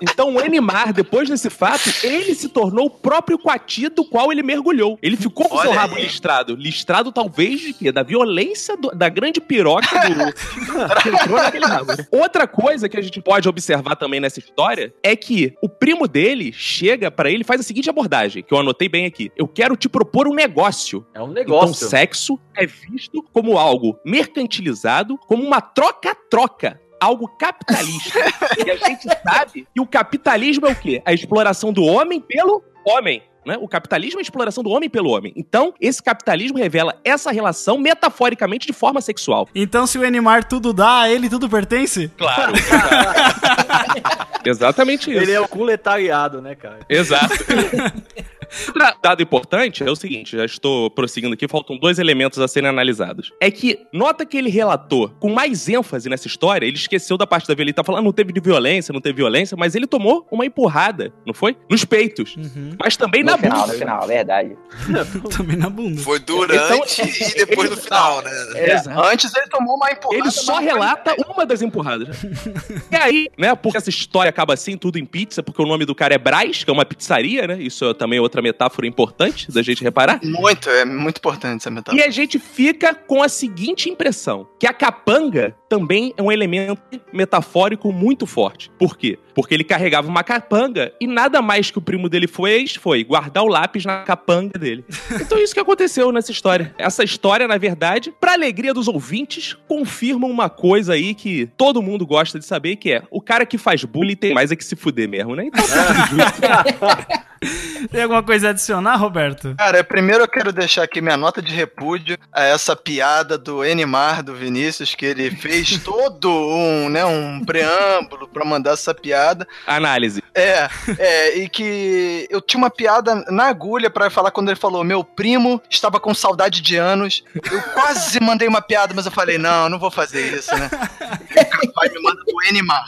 Então o Enimar, depois desse fato, ele se tornou o próprio Coati do qual ele mergulhou. Ele ficou com Olha seu rabo aí. listrado. Listrado talvez de quê? Da violência do- da grande piroca do... entrou naquele Outra coisa que a gente pode observar também nessa história é que o primo dele chega pra ele e faz a seguinte abordagem, que eu anotei bem aqui. Eu quero te propor um negócio. É um Então, negócio. sexo é visto como algo mercantilizado, como uma troca-troca. Algo capitalista. e a gente sabe que o capitalismo é o quê? A exploração do homem pelo homem. Né? O capitalismo é a exploração do homem pelo homem. Então, esse capitalismo revela essa relação metaforicamente de forma sexual. Então, se o Enimar tudo dá, a ele tudo pertence? Claro. Exatamente isso. Ele é o culetariado, né, cara? Exato. Outro dado importante é o seguinte, já estou prosseguindo aqui, faltam dois elementos a serem analisados. É que, nota que ele relatou com mais ênfase nessa história, ele esqueceu da parte da violência, ele tá falando, não teve de violência, não teve violência, mas ele tomou uma empurrada, não foi? Nos peitos. Uhum. Mas também No na final, bunda. no final, é verdade. Também na bunda. Foi durante e depois no final, né? Exato. Antes ele tomou uma empurrada. Ele só relata uma das empurradas. e aí, né, porque essa história acaba assim, tudo em pizza, porque o nome do cara é Braz, que é uma pizzaria, né? Isso é também outra metáfora importante da gente reparar. Muito, é muito importante essa metáfora. E a gente fica com a seguinte impressão: que a capanga também é um elemento metafórico muito forte. Por quê? Porque ele carregava uma capanga e nada mais que o primo dele fez foi guardar o lápis na capanga dele. Então isso que aconteceu nessa história. Essa história, na verdade, pra alegria dos ouvintes, confirma uma coisa aí que todo mundo gosta de saber, que é o cara que faz bullying tem mais é que se fuder mesmo, né? Então tá tudo justo. Tem alguma coisa a adicionar, Roberto? Cara, primeiro eu quero deixar aqui minha nota de repúdio a essa piada do Enimar, do Vinícius, que ele fez todo um, né, um preâmbulo pra mandar essa piada. Análise. É, é, e que eu tinha uma piada na agulha pra falar quando ele falou: meu primo estava com saudade de anos. Eu quase mandei uma piada, mas eu falei: não, não vou fazer isso, né? O pai me manda do Enimar.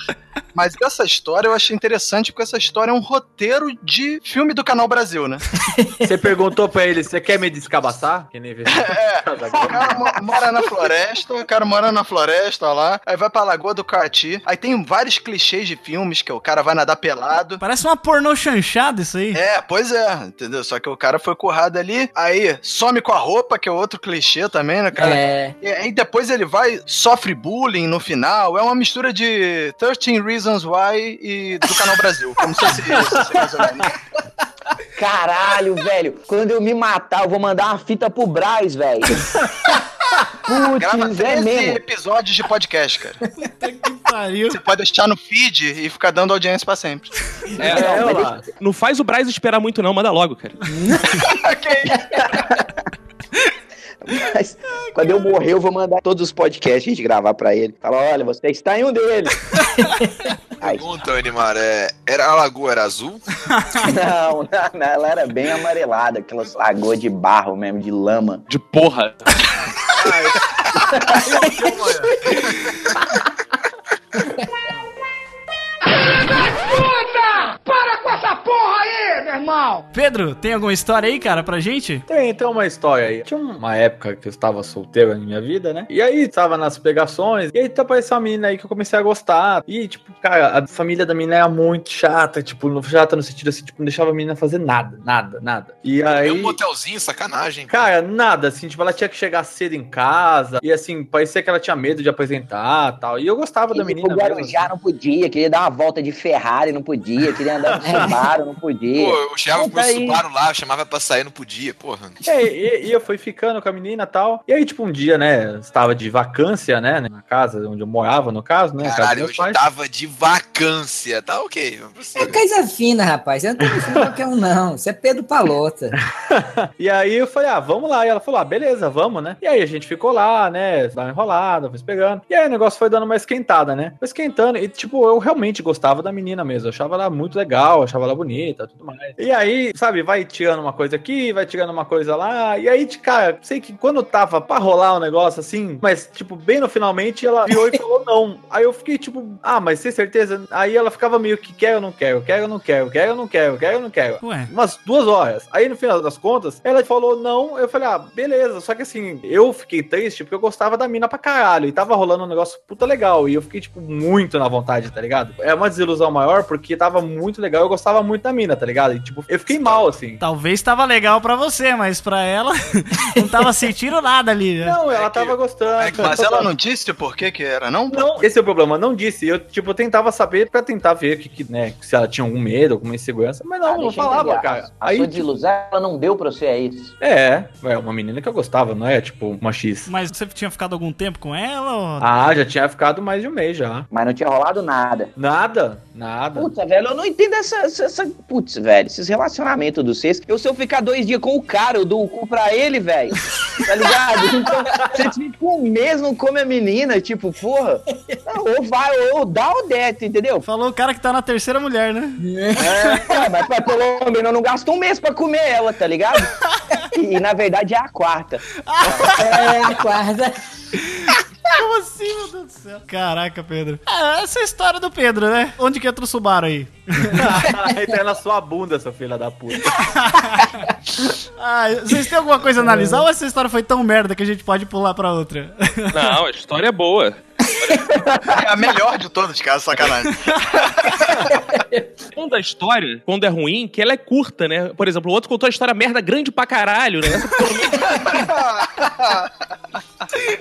Mas essa história eu achei interessante porque essa história é um roteiro de filme do Canal Brasil, né? Você perguntou pra ele, você quer me descabaçar? Que nem vê. É, o cara mo- mora na floresta, o cara mora na floresta lá, aí vai pra Lagoa do Coati, aí tem vários clichês de filmes que o cara vai nadar pelado. Parece uma pornô chanchada isso aí. É, pois é, entendeu? Só que o cara foi currado ali, aí some com a roupa, que é outro clichê também, né, cara? É. E aí depois ele vai, sofre bullying no final, é uma mistura de 13 Reasons Why e do Canal Brasil, como se fosse mais ou menos. Caralho, velho. Quando eu me matar, eu vou mandar uma fita pro Braz, velho. Grava Putz, é 13 mesmo. episódios de podcast, cara. Que pariu. Você pode deixar no feed e ficar dando audiência pra sempre. É, É, lá. Não faz o Braz esperar muito, não, manda logo, cara. Mas, Quando eu morrer, eu vou mandar todos os podcasts a gente gravar pra ele. Fala, olha, você está em um deles. Pergunta, Animar, é, era a lagoa era azul? não, não, não, ela era bem amarelada, aquelas lagoas de barro mesmo, de lama. De porra. Porra aí, meu irmão! Pedro, tem alguma história aí, cara, pra gente? Tem, tem uma história aí. Tinha uma época que eu estava solteiro na minha vida, né? E aí tava nas pegações, e aí apareceu uma menina aí que eu comecei a gostar. E, tipo, cara, a família da menina era muito chata, tipo, no- chata no sentido assim, tipo, não deixava a menina fazer nada, nada, nada. E É aí. um motelzinho, sacanagem. Cara, nada, assim, tipo, ela tinha que chegar cedo em casa, e assim, parecia que ela tinha medo de apresentar tal. E eu gostava da Queria menina mesmo. Guarujá, não podia. Queria dar uma volta de Ferrari, não podia. Queria andar de Subaru, não podia. Pô, eu chegava com meu Daí- Subaru lá, eu chamava pra sair, não podia, porra. É, e, e eu fui ficando com a menina e tal. E aí, tipo, um dia, né, estava de vacância, né, na casa onde eu morava, no caso, né, Caralho, eu meus pais. tava de vacância. Tá ok. precisa. É coisa fina, rapaz. Você não tá pensando qualquer um, não. Isso é Pedro Palota. E aí eu falei, ah, vamos lá. E ela falou, ah, beleza, vamos, né? E aí a gente ficou lá, né, dá uma enrolada, foi pegando. E aí o negócio foi dando uma esquentada, né? Foi esquentando e, tipo, eu realmente gostava da menina mesmo. Eu achava ela muito legal, achava ela bonita, tudo mais. E aí, sabe, vai tirando uma coisa aqui, vai tirando uma coisa lá. E aí, de cara, sei que quando tava pra rolar o negócio assim, mas, tipo, bem no finalmente, ela virou e falou não. Aí eu fiquei, tipo, ah, mas tem certeza? Aí ela ficava meio que quer ou não quer, quer ou não quer, quer ou não quer, quer ou não quer. Ué. Umas duas horas. Aí no final das contas, ela falou não. Eu falei, ah, beleza. Só que assim, eu fiquei triste porque eu gostava da mina pra caralho. E tava rolando um negócio puta legal. E eu fiquei, tipo, muito na vontade, tá ligado? É uma desilusão maior porque tava muito legal. Eu gostava muito da mina, tá ligado? E tipo, eu fiquei mal, assim. Talvez tava legal pra você, mas pra ela não tava sentindo nada ali. né? Não, ela tava gostando. é que- Mas ela não disse por que que era, não? Não, esse é o problema, não disse. Eu, tipo, tentava saber pra tentar ver que, que, né, se ela tinha algum medo, alguma insegurança, mas não, Ah, não falava, cara. A Aí, sua desilusão, ela não deu pra você, é isso? é, é uma menina que eu gostava, não é, tipo, uma X. Mas você tinha ficado algum tempo com ela? Ou... Ah, já tinha ficado mais de um mês já. Mas não tinha rolado nada. Nada, nada. Putz, velho, eu não entendo essa. essa, essa- Putz, velho, esses relacionamentos dos vocês. Eu, se eu ficar dois dias com o cara, eu dou o cu pra ele, velho. Tá ligado? Então, você fica um mês, não come a menina, tipo, porra. Não, ou vai, ou dá ou desce, entendeu? Falou o cara que tá na terceira mulher, né? É, mas mas pelo menos eu não gasto um mês pra comer ela, tá ligado? E, e, na verdade é a quarta. É, guarda. Como assim, meu Deus do céu? Caraca, Pedro. Ah, essa é a história do Pedro, né? Onde que entra o Subaru aí? Aí tá na sua bunda, seu filho da puta. Ah, vocês têm alguma coisa a analisar ou essa história foi tão merda que a gente pode pular pra outra? Não, a história é boa. É a melhor de todas, cara, sacanagem. Um da história, quando é ruim, que ela é curta, né? Por exemplo, o outro contou a história merda grande pra caralho, né? Essa pelo menos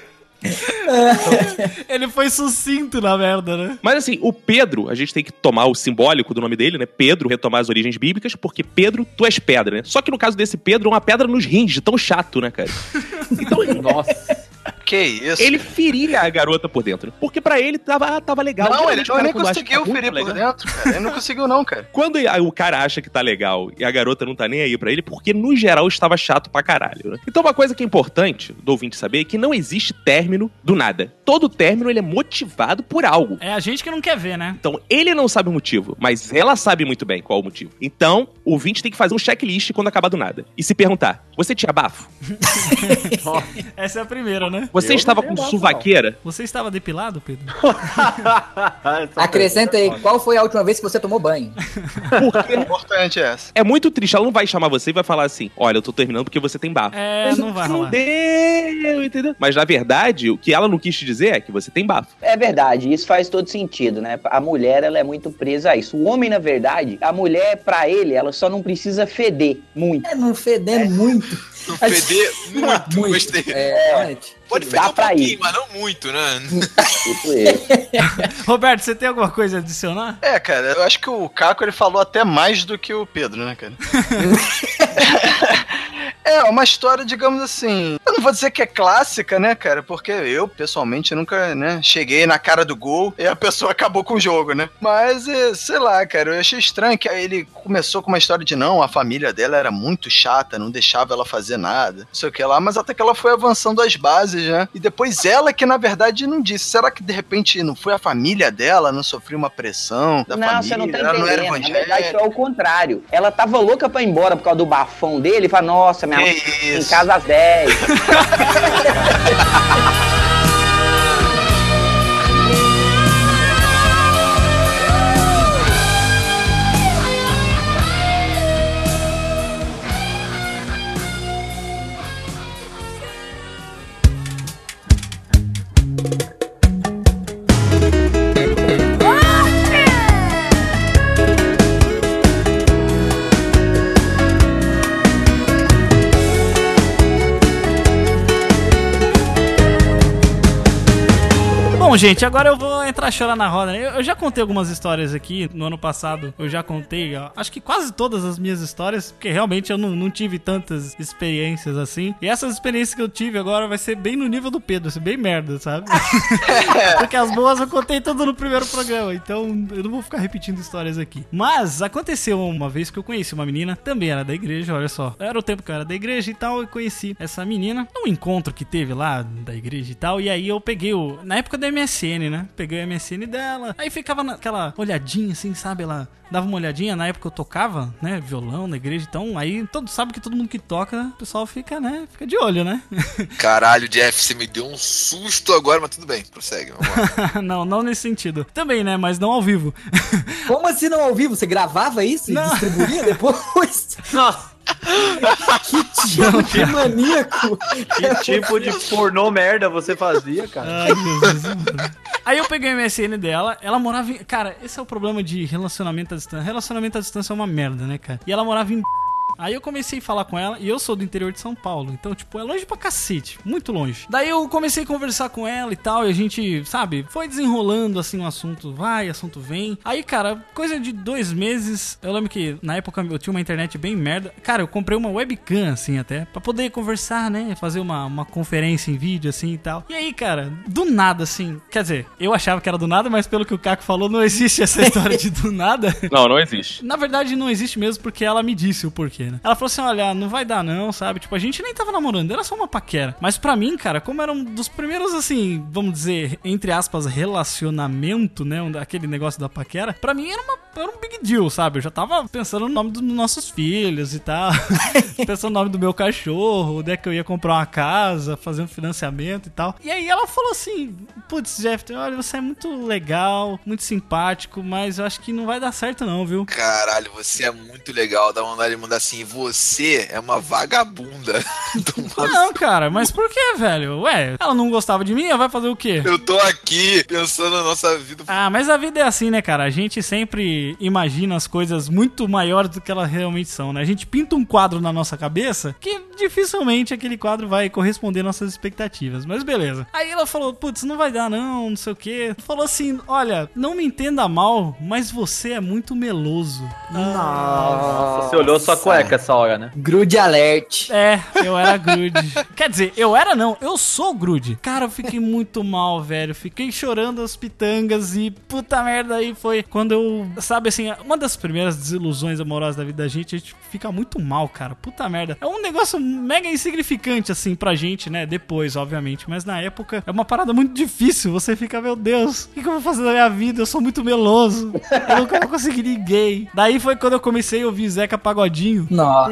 Ele foi sucinto na merda, né? Mas assim, o Pedro, a gente tem que tomar o simbólico do nome dele, né? Pedro, retomar as origens bíblicas, porque Pedro, tu és pedra, né? Só que no caso desse Pedro, é uma pedra nos rins, de tão chato, né, cara? Então, Nossa. Que isso? ele feria a garota por dentro. Porque pra ele tava, ah, tava legal. Não, ele, Geralmente o ele cara nem conseguiu tá ferir por dentro, cara. Ele não conseguiu, não, cara. Quando o cara acha que tá legal e a garota não tá nem aí pra ele, porque no geral estava chato pra caralho, né? Então uma coisa que é importante do ouvinte saber é que não existe término do nada. Todo término ele é motivado por algo. É a gente que não quer ver, né? Então, ele não sabe o motivo, mas ela sabe muito bem qual o motivo. Então, o ouvinte tem que fazer um checklist quando acabar do nada. E se perguntar: você tinha bafo? Essa é a primeira, né? Você Eu estava não com suvaqueira? Você estava depilado, Pedro? Acrescenta aí, qual foi a última vez que você tomou banho? Porque Importante é essa. é muito triste. Ela não vai chamar você e vai falar assim: olha, eu tô terminando porque você tem bafo. É, não vai rolar. Deu, entendeu? Mas na verdade, o que ela não quis te dizer é que você tem bafo. É verdade, isso faz todo sentido, né? A mulher, ela é muito presa a isso. O homem, na verdade, a mulher, pra ele, ela só não precisa feder muito. É, não fedendo muito. Não feder muito, Muito. gostei. É, realmente. Pode feder um pra pouquinho, ir. mas não muito, né? Tipo. Roberto, você tem alguma coisa a adicionar? É, cara, eu acho que o Caco ele falou até mais do que o Pedro, né, cara? é, é uma história, digamos assim. Eu não vou dizer que é clássica, né, cara? Porque eu, pessoalmente, nunca, né, cheguei na cara do gol e a pessoa acabou com o jogo, né? Mas, é, sei lá, cara, eu achei estranho que ele começou com uma história de não, a família dela era muito chata, não deixava ela fazer nada, não sei o que lá, mas até que ela foi avançando as bases, né? E depois ela que, na verdade, não disse. Será que de repente não foi a família dela, não sofreu uma pressão da não, família? você não tá ela não era entendendo. Na verdade, evangélica? foi ao contrário. Ela tava louca pra ir embora por causa do bafão dele e fala, nossa, minha Que mãe em isso? casa às 10. Gente, agora eu vou entrar chorando na roda. né? Eu, eu já contei algumas histórias aqui no ano passado. Eu já contei, ó, acho que quase todas as minhas histórias, porque realmente eu não, não tive tantas experiências assim. E essas experiências que eu tive agora vai ser bem no nível do Pedro, assim, bem merda, sabe? porque as boas eu contei tudo no primeiro programa, então eu não vou ficar repetindo histórias aqui. Mas aconteceu uma vez que eu conheci uma menina, também era da igreja, olha só. Era o tempo que eu era da igreja e tal, eu conheci essa menina num encontro que teve lá da igreja e tal. E aí eu peguei o. Na época do MSN, né? Peguei o MSN dela. Aí ficava naquela olhadinha assim, sabe? Ela dava uma olhadinha. Na época eu tocava, né? Violão na igreja. Então aí todo sabe que todo mundo que toca, o pessoal fica, né? Fica de olho, né? Caralho, Jeff, você me deu um susto agora, mas tudo bem, prossegue. Vamos lá. não, não nesse sentido. Também, né? Mas não ao vivo. Como assim não ao vivo? Você gravava isso e Não. distribuía depois? Nossa, que tipo de maníaco. que tipo de pornô merda você fazia, cara? Ai, Jesus. mano. Aí eu peguei o MSN dela, ela morava em. Cara, esse é o problema de relacionamento à distância. Relacionamento à distância é uma merda, né, cara? E ela morava em. Aí eu comecei a falar com ela, e eu sou do interior de São Paulo, então, tipo, é longe pra cacete, muito longe. Daí eu comecei a conversar com ela e tal, e a gente, sabe, foi desenrolando assim o assunto, vai, assunto vem. Aí, cara, coisa de dois meses, eu lembro que na época eu tinha uma internet bem merda. Cara, eu comprei uma webcam, assim, até, pra poder conversar, né, fazer uma, uma conferência em vídeo, assim e tal. E aí, cara, do nada, assim, quer dizer, eu achava que era do nada, mas pelo que o Caco falou, não existe essa história de do nada. Não, não existe. Na verdade, não existe mesmo porque ela me disse o porquê, né? Ela falou assim: olha, não vai dar não, sabe? Tipo, a gente nem tava namorando, era só uma paquera. Mas pra mim, cara, como era um dos primeiros, assim, vamos dizer, entre aspas, relacionamento, né? um- Aquele negócio da paquera, pra mim era, uma, era um big deal, sabe? Eu já tava pensando no nome dos nossos filhos e tal. pensando no nome do meu cachorro, onde é que eu ia comprar uma casa, fazer um financiamento e tal. E aí ela falou assim: putz, Jeff, olha, você é muito legal, muito simpático, mas eu acho que não vai dar certo, não, viu? Caralho, você é muito legal. Dá vontade de mandar assim, você é uma vagabunda. Não, cara, mas por que, velho? Ué, ela não gostava de mim, ela vai fazer o quê? Eu tô aqui pensando na nossa vida. Ah, mas a vida é assim, né, cara? A gente sempre imagina as coisas muito maiores do que elas realmente são, né? A gente pinta um quadro na nossa cabeça que dificilmente aquele quadro vai corresponder às nossas expectativas. Mas beleza. Aí ela falou, putz, não vai dar não, não sei o quê. Falou assim, olha, não me entenda mal, mas você é muito meloso. Nossa, você olhou sua cueca essa hora, né? Grude alert. É, eu era grude. Quer dizer, eu era não, eu sou grude. Cara, eu fiquei muito mal, velho. Fiquei chorando as pitangas e puta merda aí foi quando eu, sabe assim, uma das primeiras desilusões amorosas da vida da gente, a gente fica muito mal, cara. Puta merda. É um negócio mega insignificante assim pra gente, né? Depois, obviamente, mas na época é uma parada muito difícil. Você fica, meu Deus, o que, que eu vou fazer da minha vida? Eu sou muito meloso. Eu nunca vou conseguir ninguém. Daí foi quando eu comecei a ouvir Zeca Pagodinho. Nossa.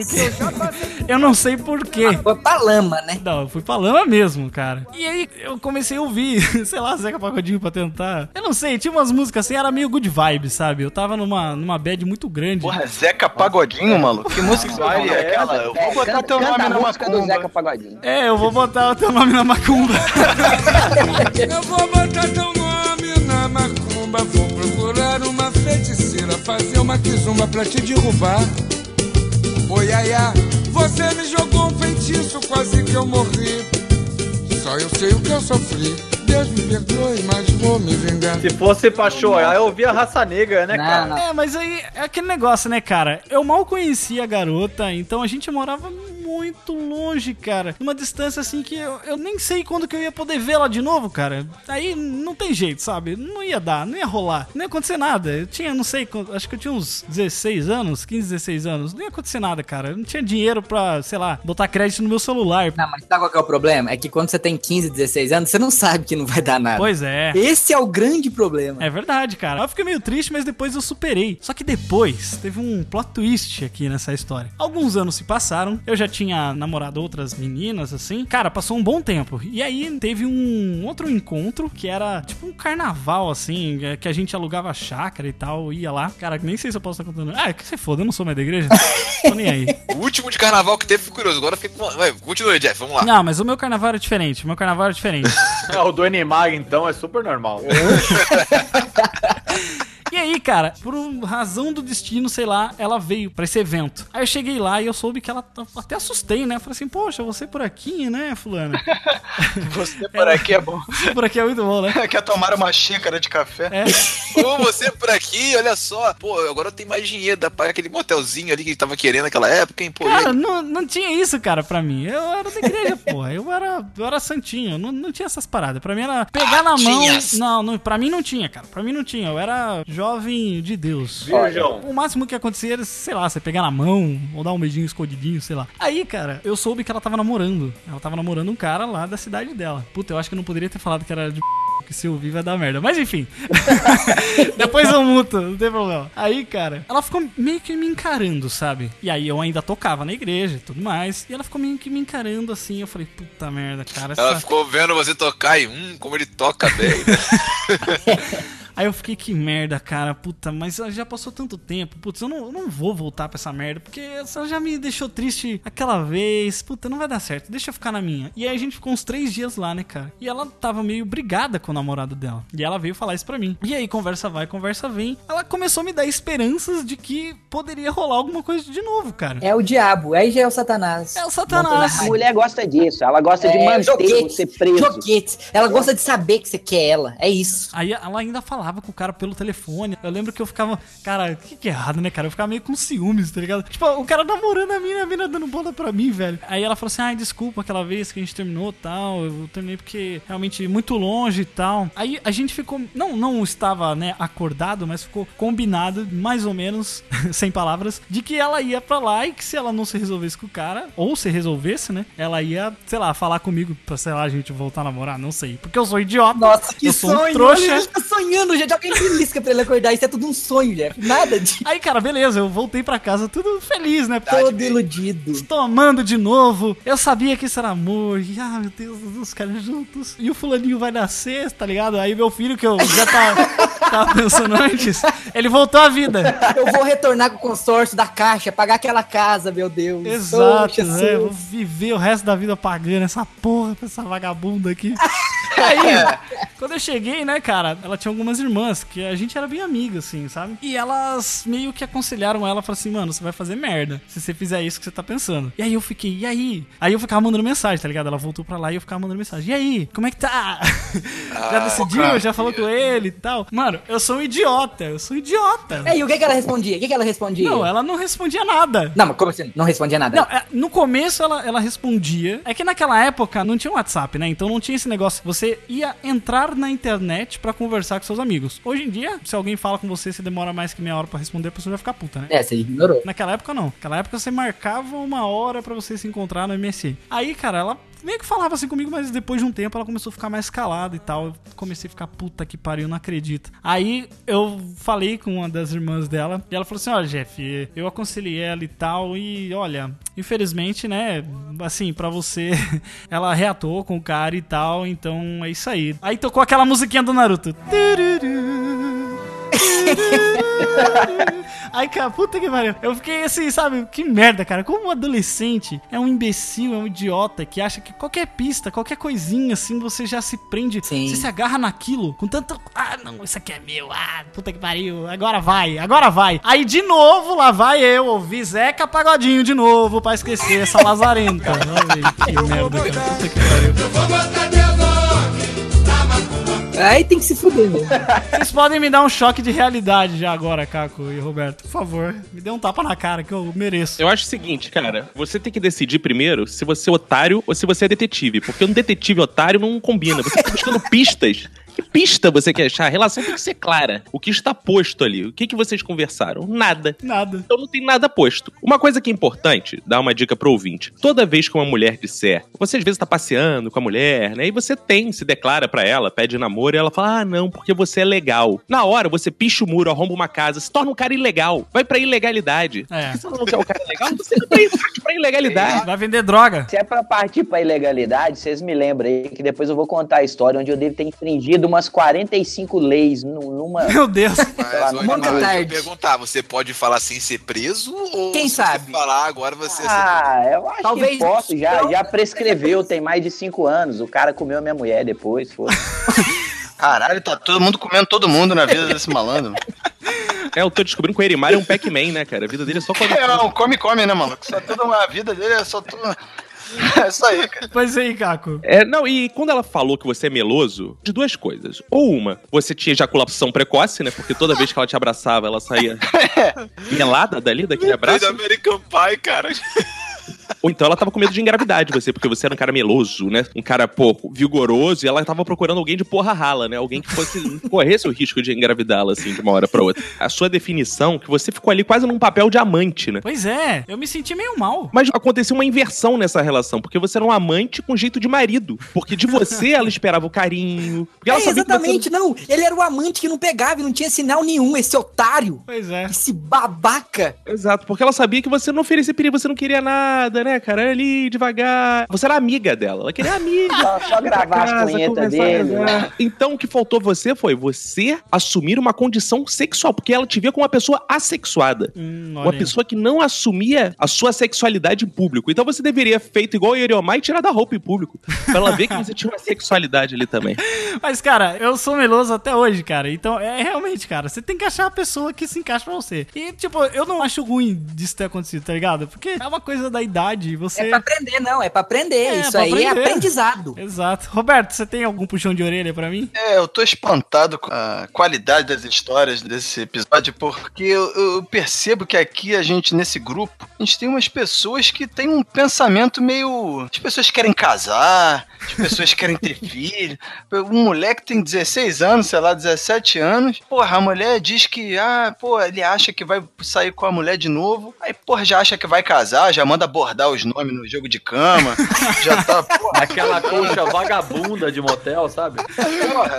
Eu não sei porquê. Foi pra lama, né? Não, eu fui pra lama mesmo, cara. E aí eu comecei a ouvir, sei lá, Zeca Pagodinho pra tentar. Eu não sei, tinha umas músicas assim, era meio good vibe, sabe? Eu tava numa, numa bad muito grande. Porra, Zeca Pagodinho, maluco. Que música vai é aquela? Eu vou botar canta, teu canta nome a na música do Zeca macumba. Pagodinho. É, eu vou botar o teu nome na macumba. Eu vou botar teu nome na macumba, vou procurar uma feiticeira, fazer uma quizumba pra te derrubar. Oi, ai, ai, você me jogou um feitiço, quase que eu morri. Só eu sei o que eu sofri. Deus me perdoe, mas vou me vingar. Se fosse pra chorar, eu ouvia raça negra, né, Não, cara? não. É, mas aí é aquele negócio, né, cara? Eu mal conhecia a garota, então a gente morava muito longe, cara. Numa distância assim que eu, eu nem sei quando que eu ia poder vê-la de novo, cara. Aí não tem jeito, sabe? Não ia dar, não ia rolar. Não ia acontecer nada. Eu tinha, não sei, acho que eu tinha uns 16 anos, 15, 16 anos. Não ia acontecer nada, cara. Eu não tinha dinheiro pra, sei lá, botar crédito no meu celular. Não, mas sabe qual que é o problema? É que quando você tem 15, 16 anos, você não sabe que não vai dar nada. Pois é. Esse é o grande problema. É verdade, cara. Eu fiquei meio triste, mas depois eu superei. Só que depois teve um plot twist aqui nessa história. Alguns anos se passaram, eu já tinha namorado outras meninas, assim. Cara, passou um bom tempo. E aí teve um outro encontro que era tipo um carnaval, assim, é, que a gente alugava chácara e tal, ia lá. Cara, nem sei se eu posso estar contando. Ah, que você foda, eu não sou mais da igreja. Tô nem aí. O último de carnaval que teve, fui curioso. Agora fiquei com. Vai, continua, Jeff, vamos lá. Não, mas o meu carnaval era diferente. O meu carnaval era diferente. Ah, o do Animag, então, é super normal. E aí, cara, por razão do destino, sei lá, ela veio pra esse evento. Aí eu cheguei lá e eu soube que ela. Até assustei, né? Falei assim, poxa, você por aqui, né, fulana? Você por aqui é bom. Você por aqui é muito bom, né? Quer tomar uma xícara de café? É. Ô, você por aqui, olha só. Pô, agora eu tenho mais dinheiro, dá pra pagar aquele motelzinho ali que a gente tava querendo naquela época, hein? Pô, aí? Cara, não, não tinha isso, cara, pra mim. Eu era da igreja, porra. Eu era, eu era santinho. Não, não tinha essas paradas. Pra mim era pegar na mão. tinhas. Não, não, pra mim não tinha, cara. Pra mim não tinha. Eu era jovem de Deus. Virgão. O máximo que acontecia era, sei lá, você pegar na mão ou dar um beijinho escondidinho, sei lá. Aí, cara, eu soube que ela tava namorando. Ela tava namorando um cara lá da cidade dela. Puta, eu acho que eu não poderia ter falado que era de que se eu ouvir vai dar merda. Mas enfim. Depois eu muto, não tem problema. Aí, cara, ela ficou meio que me encarando, sabe? E aí eu ainda tocava na igreja e tudo mais. E ela ficou meio que me encarando assim. Eu falei, puta merda, cara. Ela essa- ficou vendo você tocar e, hum, como ele toca bem. Aí eu fiquei, que merda, cara, puta, mas já passou tanto tempo, putz, eu não, eu não vou voltar pra essa merda, porque ela já me deixou triste aquela vez, puta, não vai dar certo, deixa eu ficar na minha. E aí a gente ficou uns três dias lá, né, cara? E ela tava meio brigada com o namorado dela. E ela veio falar isso pra mim. E aí, conversa vai, conversa vem. Ela começou a me dar esperanças de que poderia rolar alguma coisa de novo, cara. É o diabo, aí já é o satanás. É o Satanás. A mulher gosta disso, ela gosta de É, manter joguete, você preso. joguete. Ela gosta de saber que você quer ela, é isso. Aí ela ainda falava com o cara pelo telefone. Eu lembro que eu ficava, cara, que que é errado, né, cara? Eu ficava meio com ciúmes, tá ligado? Tipo, o cara namorando a mina, a mina dando bola pra mim, velho. Aí ela falou assim: ai, desculpa aquela vez que a gente terminou e tal. Eu terminei porque realmente muito longe e tal. Aí a gente ficou, não, não estava, né, acordado, mas ficou combinado, mais ou menos, sem palavras, de que ela ia pra lá e que se ela não se resolvesse com o cara, ou se resolvesse, né, ela ia, sei lá, falar comigo pra, sei lá, a gente voltar a namorar, não sei. Porque eu sou idiota. Nossa, que eu sou sonho! um trouxa. Ele tá sonhando, gente. Alguém belisca pra ele acordar. Isso é tudo um sonho, Jeff. Nada de Aí, cara, beleza, eu voltei pra casa tudo feliz, né? todo iludido. Tomando de novo. Eu sabia que isso era amor. E, ah, meu Deus, os caras juntos. E o fulaninho vai nascer, tá ligado? Aí meu filho, que eu já tava, tava pensando antes, ele voltou à vida. Eu vou retornar com o consórcio da caixa, pagar aquela casa, meu Deus. Exato, Oh, Jesus. né? Vou viver o resto da vida pagando essa porra pra essa vagabunda aqui. Aí, quando eu cheguei, né, cara, ela tinha algumas irmãs que a gente era bem amiga, assim, sabe? E elas meio que aconselharam ela, falaram assim, mano, você vai fazer merda se você fizer isso que você tá pensando. E aí eu fiquei, e aí? Aí eu ficava mandando mensagem, tá ligado? Ela voltou pra lá e eu ficava mandando mensagem. E aí? Como é que tá? já decidiu? Já falou com ele e tal? Mano, eu sou um idiota, eu sou um idiota. É, e o que, que ela respondia? O que, que ela respondia? Não, ela não respondia nada. Não, mas como assim? Não respondia nada? Não, é, no começo ela, ela respondia. É que naquela época não tinha WhatsApp, né? Então não tinha esse negócio. Você ia entrar na internet pra conversar com seus amigos. Hoje em dia, se alguém fala com você, você demora mais que meia hora pra responder, a pessoa vai ficar puta, né? É, você ignorou. Naquela época não. Naquela época você marcava uma hora pra você se encontrar no MSN. Aí, cara, ela meio que falava assim comigo, mas depois de um tempo ela começou a ficar mais calada e tal. Eu comecei a ficar puta que pariu, não acredito. Aí eu falei com uma das irmãs dela e ela falou assim: Olha, Jeff, eu aconselhei ela e tal. E olha, infelizmente, né, assim, pra você, ela reatou com o cara e tal. Então é isso aí. Aí tocou aquela musiquinha do Naruto. Ai, cara, puta que pariu. Eu fiquei assim, sabe? Que merda, cara. Como um adolescente é um imbecil, é um idiota que acha que qualquer pista, qualquer coisinha assim, você já se prende. Sim. Você se agarra naquilo com tanto. Ah, não, isso aqui é meu. Ah, puta que pariu. Agora vai, agora vai. Aí de novo, lá vai eu ouvir Zeca Pagodinho de novo pra esquecer essa lazarenta. Aí, que merda, cara. Puta que pariu. Eu vou botar Aí tem que se fuder mesmo. Vocês podem me dar um choque de realidade já agora, Caco e Roberto. Por favor, me dê um tapa na cara que eu mereço. Eu acho o seguinte, cara, você tem que decidir primeiro se você é otário ou se você é detetive. Porque um detetive otário não combina. Você tá buscando pistas. Que pista você quer achar? A relação tem que ser clara. O que está posto ali? O que, que vocês conversaram? Nada. Nada. Então não tem nada posto. Uma coisa que é importante, dar uma dica pro ouvinte. Toda vez que uma mulher disser, você às vezes tá passeando com a mulher, né? E você tem, se declara pra ela, pede namoro, e ela fala: ah, não, porque você é legal. Na hora, você picha o muro, arromba uma casa, se torna um cara ilegal. Vai pra ilegalidade. É. Se você não quer um cara legal, você vai pra, pra ilegalidade. Vai vender droga. Se é pra partir pra ilegalidade, vocês me lembram aí que depois eu vou contar a história onde eu devo ter infringido umas 45 leis nu- numa. Meu Deus. Mas, tarde. perguntar, você pode falar sem ser preso? Ou Quem se sabe? Falar agora você. Ah, eu acho Talvez que posso, já, não. já prescreveu, tem mais de 5 anos. O cara comeu a minha mulher depois, foi. Caralho, tá todo mundo comendo todo mundo na vida desse malandro. É, eu tô descobrindo que o Erimar é um Pac-Man, né, cara? A vida dele é só quando. É, não, come, come, né, maluco? Só toda uma a vida dele é só tudo. É isso aí, cara. Pois aí, Caco. É, não, e quando ela falou que você é meloso, de duas coisas. Ou uma, você tinha ejaculação precoce, né? Porque toda vez que ela te abraçava, ela saía melada dali, daquele abraço. American Pie, cara. Ou então ela tava com medo de engravidar de você, porque você era um cara meloso, né? Um cara, pô, vigoroso, e ela tava procurando alguém de porra rala, né? Alguém que fosse corresse o risco de engravidá-la, assim, de uma hora pra outra. A sua definição, que você ficou ali quase num papel de amante, né? Pois é, eu me senti meio mal. Mas aconteceu uma inversão nessa relação, porque você era um amante com jeito de marido. Porque de você ela esperava o carinho. Porque ela É, sabia que você- exatamente, não. Ele era o amante que não pegava e não tinha sinal nenhum, esse otário. Pois é. Esse babaca. Exato, porque ela sabia que você não oferecia perigo, você não queria nada, né, cara? Era ali, devagar. Você era amiga dela, ela queria amiga. Só, só gravar as Casa, punhetas conversar, dele. Então o que faltou você foi você assumir uma condição sexual, porque ela te via como uma pessoa assexuada. Hum, Uma pessoa que não assumia a sua sexualidade em público. Então você deveria feito igual o Yoriomai e tirar da roupa em público. Pra ela ver que você tinha uma sexualidade ali também. Mas, cara, eu sou meloso até hoje, cara. Então, é realmente, cara, você tem que achar a pessoa que se encaixa pra você. E, tipo, eu não acho ruim disso ter acontecido, tá ligado? Porque é uma coisa da idade. Você. É pra aprender, não. É pra aprender. É, Isso pra aí é aprender. aprendizado. Exato. Roberto, você tem algum puxão de orelha pra mim? É, eu tô espantado com a qualidade das histórias desse episódio, porque eu, eu percebo que aqui a gente, nesse grupo, a gente tem umas pessoas que têm um pensamento meio. As pessoas querem casar, as pessoas querem ter filho. Um moleque tem 16 anos, sei lá, 17 anos. Porra, a mulher diz que, ah, pô, ele acha que vai sair com a mulher de novo. Aí, porra, já acha que vai casar, já manda abordar os nomes no jogo de cama. já tá, porra. Aquela colcha vagabunda de motel, sabe? Porra.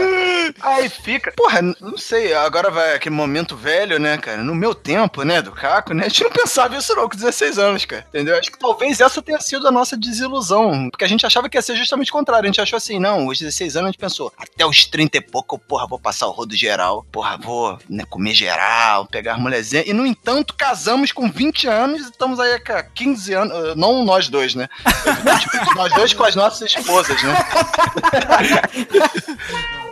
Aí fica. Porra, não sei, agora vai aquele momento velho, né, cara? No meu tempo, né, do Caco, né? A gente não pensava isso não com 16 anos, cara. Entendeu? Acho que talvez essa tenha sido a nossa desilusão. Porque a gente achava que ia ser justamente o contrário. A gente achou assim, não, os 16 anos a gente pensou, até os 30 e pouco, porra, vou passar o rodo geral. Porra, vou né, comer geral, pegar as mulherzinhas. E, no entanto, casamos com 20 anos e estamos aí há 15 anos. Eh, Não nós dois, né? nós dois com as nossas esposas, né?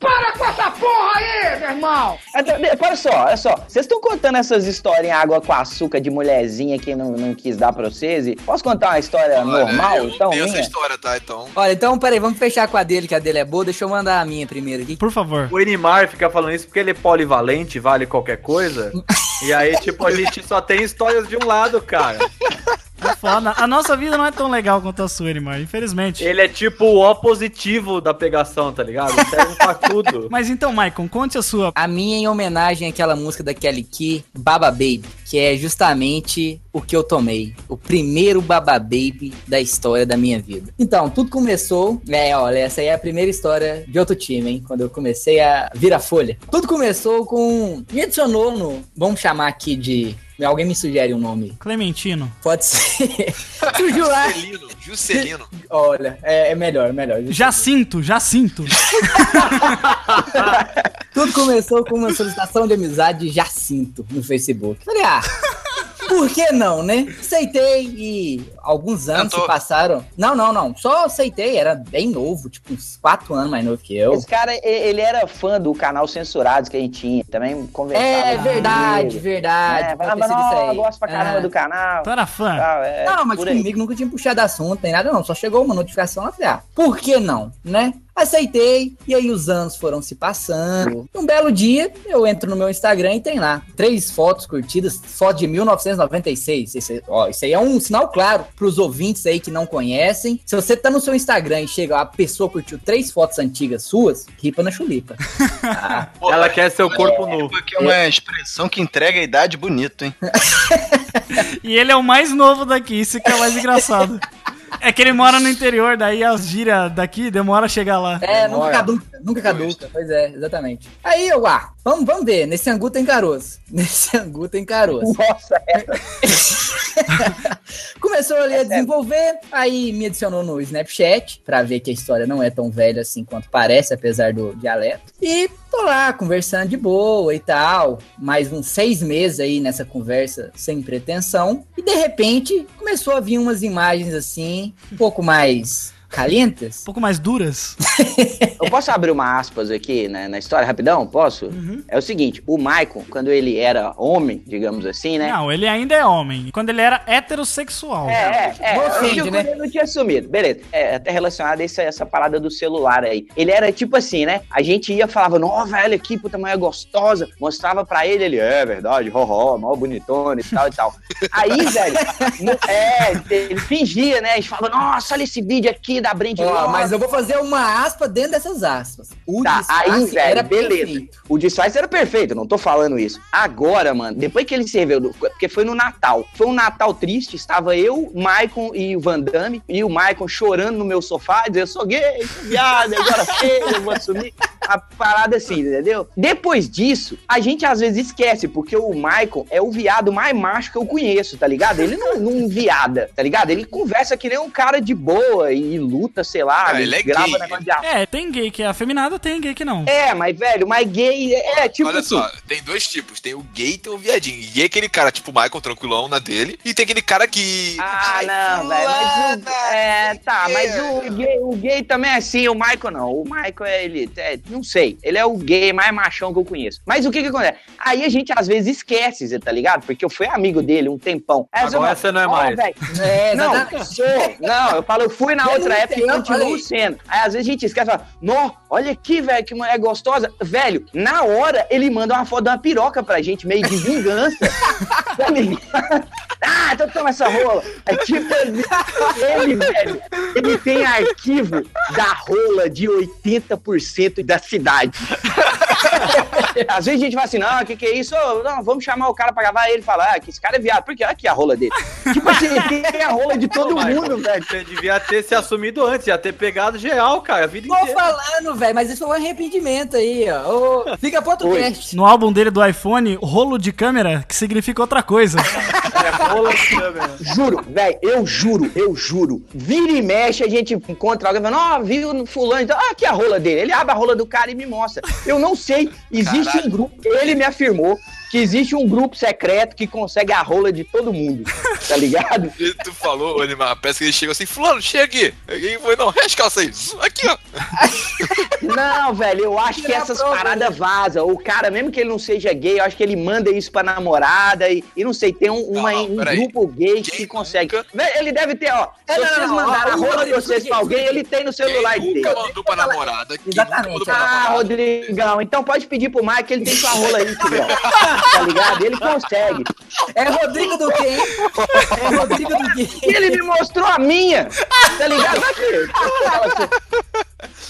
Para com essa porra aí, meu irmão! De- Olha só, olha só. Vocês estão contando essas histórias em água com açúcar de mulherzinha que não, não quis dar pra vocês? E posso contar uma história Olha, normal, eu então, tenho essa minha? história, tá? Então. Olha, então, peraí, vamos fechar com a dele, que a dele é boa. Deixa eu mandar a minha primeiro aqui. Por favor. O Enimar fica falando isso porque ele é polivalente, vale qualquer coisa. E aí, tipo, a gente só tem histórias de um lado, cara. É foda. A nossa vida não é tão legal quanto a sua, Neymar, infelizmente. Ele é tipo o O positivo da pegação, tá ligado? Serve pra tudo. Mas então, Maicon, conte a sua. A minha em homenagem àquela música da Kelly Key, Baba Baby, que é justamente o que eu tomei. O primeiro Baba Baby da história da minha vida. Então, tudo começou. É, olha, essa aí é a primeira história de outro time, hein? Quando eu comecei a virar folha. Tudo começou com. Me adicionou no. Vamos chamar aqui de. Alguém me sugere um nome. Clementino. Pode ser. Surgiu lá. Juscelino, Juscelino. Olha, é, é melhor, melhor. Já sinto. Tudo começou com uma solicitação de amizade de Jacinto no Facebook. Falei, ah, por que não, né? Aceitei e alguns anos se passaram. Não, não, não. Só aceitei, era bem novo, tipo uns quatro anos mais novo que eu. Esse cara, ele era fã do canal Censurados que a gente tinha. Também conversava. É com verdade, ele. verdade. É, falava, não, aí. eu gosto pra caramba É. do canal. Tu era fã? tal, é, Não, mas comigo nunca tinha puxado assunto, nem nada não. Só chegou uma notificação lá, falei, ah, por que não, né? Aceitei, e aí os anos foram se passando. Um belo dia, eu entro no meu Instagram e tem lá três fotos curtidas, foto de 1996. Esse, ó, isso aí é um sinal claro pros ouvintes aí que não conhecem. Se você tá no seu Instagram e chega, a pessoa curtiu três fotos antigas suas, ripa na chulipa. Ah, Ela quer seu corpo novo. Porque é uma expressão que entrega a idade bonito, hein? E ele é o mais novo daqui, isso que é o mais engraçado. É que ele mora no interior, daí as gírias daqui demora a chegar lá. É, nunca caduca, nunca caduca. Pois é, exatamente. Aí eu, ah, vamos, vamos ver. Nesse angu tem caroço. Nesse angu tem caroço. Nossa, Começou ali a desenvolver, aí me adicionou no Snapchat, pra ver que a história não é tão velha assim quanto parece, apesar do dialeto. E tô lá, conversando de boa e tal. Mais uns seis meses aí nessa conversa sem pretensão. E de repente, começou a vir umas imagens assim, um pouco mais calientes. Um pouco mais duras. Eu posso abrir uma aspas aqui né, na história rapidão? Posso? Uhum. É o seguinte, o Michael, quando ele era homem, digamos assim, né? Não, ele ainda é homem. Quando ele era heterossexual. É, é, é. Ofende, né? que ele não tinha sumido. Beleza. É, até relacionado a essa, essa parada do celular aí. Ele era tipo assim, né? A gente ia falava, ó, velho, aqui, puta mulher gostosa. Mostrava pra ele, ele, é verdade, roró, mal bonitona e tal e tal. Aí, velho, no- é, ele fingia, né? A gente falava, nossa, olha esse vídeo aqui da Brand Ó, Love. mas eu vou fazer uma aspa dentro dessas aspas. O Tá, aí, velho, era beleza. perfeito. O disfarce era perfeito, não tô falando isso. Agora, mano, depois que ele se revelou, porque foi no Natal. Foi um Natal triste, estava eu, Maicon e o Van Damme, e o Maicon chorando no meu sofá, dizendo, eu sou gay, sou viado, agora sei, eu vou assumir. A parada assim, entendeu? Depois disso, a gente às vezes esquece, porque o Maicon é o viado mais macho que eu conheço, tá ligado? Ele não, não viada, tá ligado? Ele conversa que nem um cara de boa e, luta, sei lá, Ah, ele é grava gay. negócio de É, tem gay que é afeminado, tem gay que não. é, mas, velho, mas gay é tipo Olha assim. só, tem dois tipos. Tem o gay e tem o viadinho. E é aquele cara, tipo o Michael, tranquilão na dele. E tem aquele cara que. Ah, Ai, não, velho. Mas o, é, tá, é. mas o gay, o gay também é assim, o Michael não. O Michael é ele. é, não sei. Ele é o gay mais machão que eu conheço. Mas o que que acontece? Aí a gente às vezes esquece, você tá ligado? Porque eu fui amigo dele um tempão. Aí Agora você não é "Ó, mais." velho, É, não, sou. Não, eu falo, eu fui na Eu outra época e continuo sendo. Aí às vezes a gente esquece e fala, nó, olha aqui, velho, que mulher gostosa. Velho, na hora ele manda uma foto de uma piroca pra gente, meio de vingança. tá ligado? Ah, então toma essa rola. É tipo, ele, velho, ele tem arquivo da rola de 80% da cidade. Às vezes a gente fala assim, não, o que, que é isso? Não, vamos chamar o cara pra gravar. Ele fala, ah, que esse cara é viado. Porque olha aqui a rola dele. Tipo assim, ele tem a rola de todo Ô, Michael, mundo, velho. Você devia ter se assumido antes, já ter pegado geral, cara, a vida Tô inteira. falando, velho, mas isso foi um arrependimento aí, ó. Ô, fica pro outro cast. No álbum dele do iPhone, rolo de câmera, que significa outra coisa. É, rola de câmera. Juro, velho, eu juro, eu juro. Vira e mexe, a gente encontra alguém falando, ó, viu no fulano, então, ah, aqui a rola dele. Ele abre a rola do cara e me mostra. Eu não sei, existe Caralho. um grupo, ele me afirmou que existe um grupo secreto que consegue a rola de todo mundo, tá ligado? E tu falou, Animar, parece que ele chegou assim, fulano, chega aqui. E foi, não, resta aí. Aqui, ó. Não, velho, eu acho que essas paradas vazam. O cara, mesmo que ele não seja gay, eu acho que ele manda isso pra namorada e, e não sei, tem um, uma- Não, um grupo gay que consegue. nunca- Velho, Ele deve ter, ó. É, se não, vocês não, mandaram a rola de vocês pra alguém, ele tem no celular dele. nunca mandou pra namorada? Exatamente. nunca mandou pra Ah? Rodrigão, então pode pedir pro Mike que ele tem sua rola aí, filhão. Tá ligado? Ele consegue. É Rodrigo do quê, hein? É Rodrigo do quê? E ele me mostrou a minha. Tá ligado? Aqui.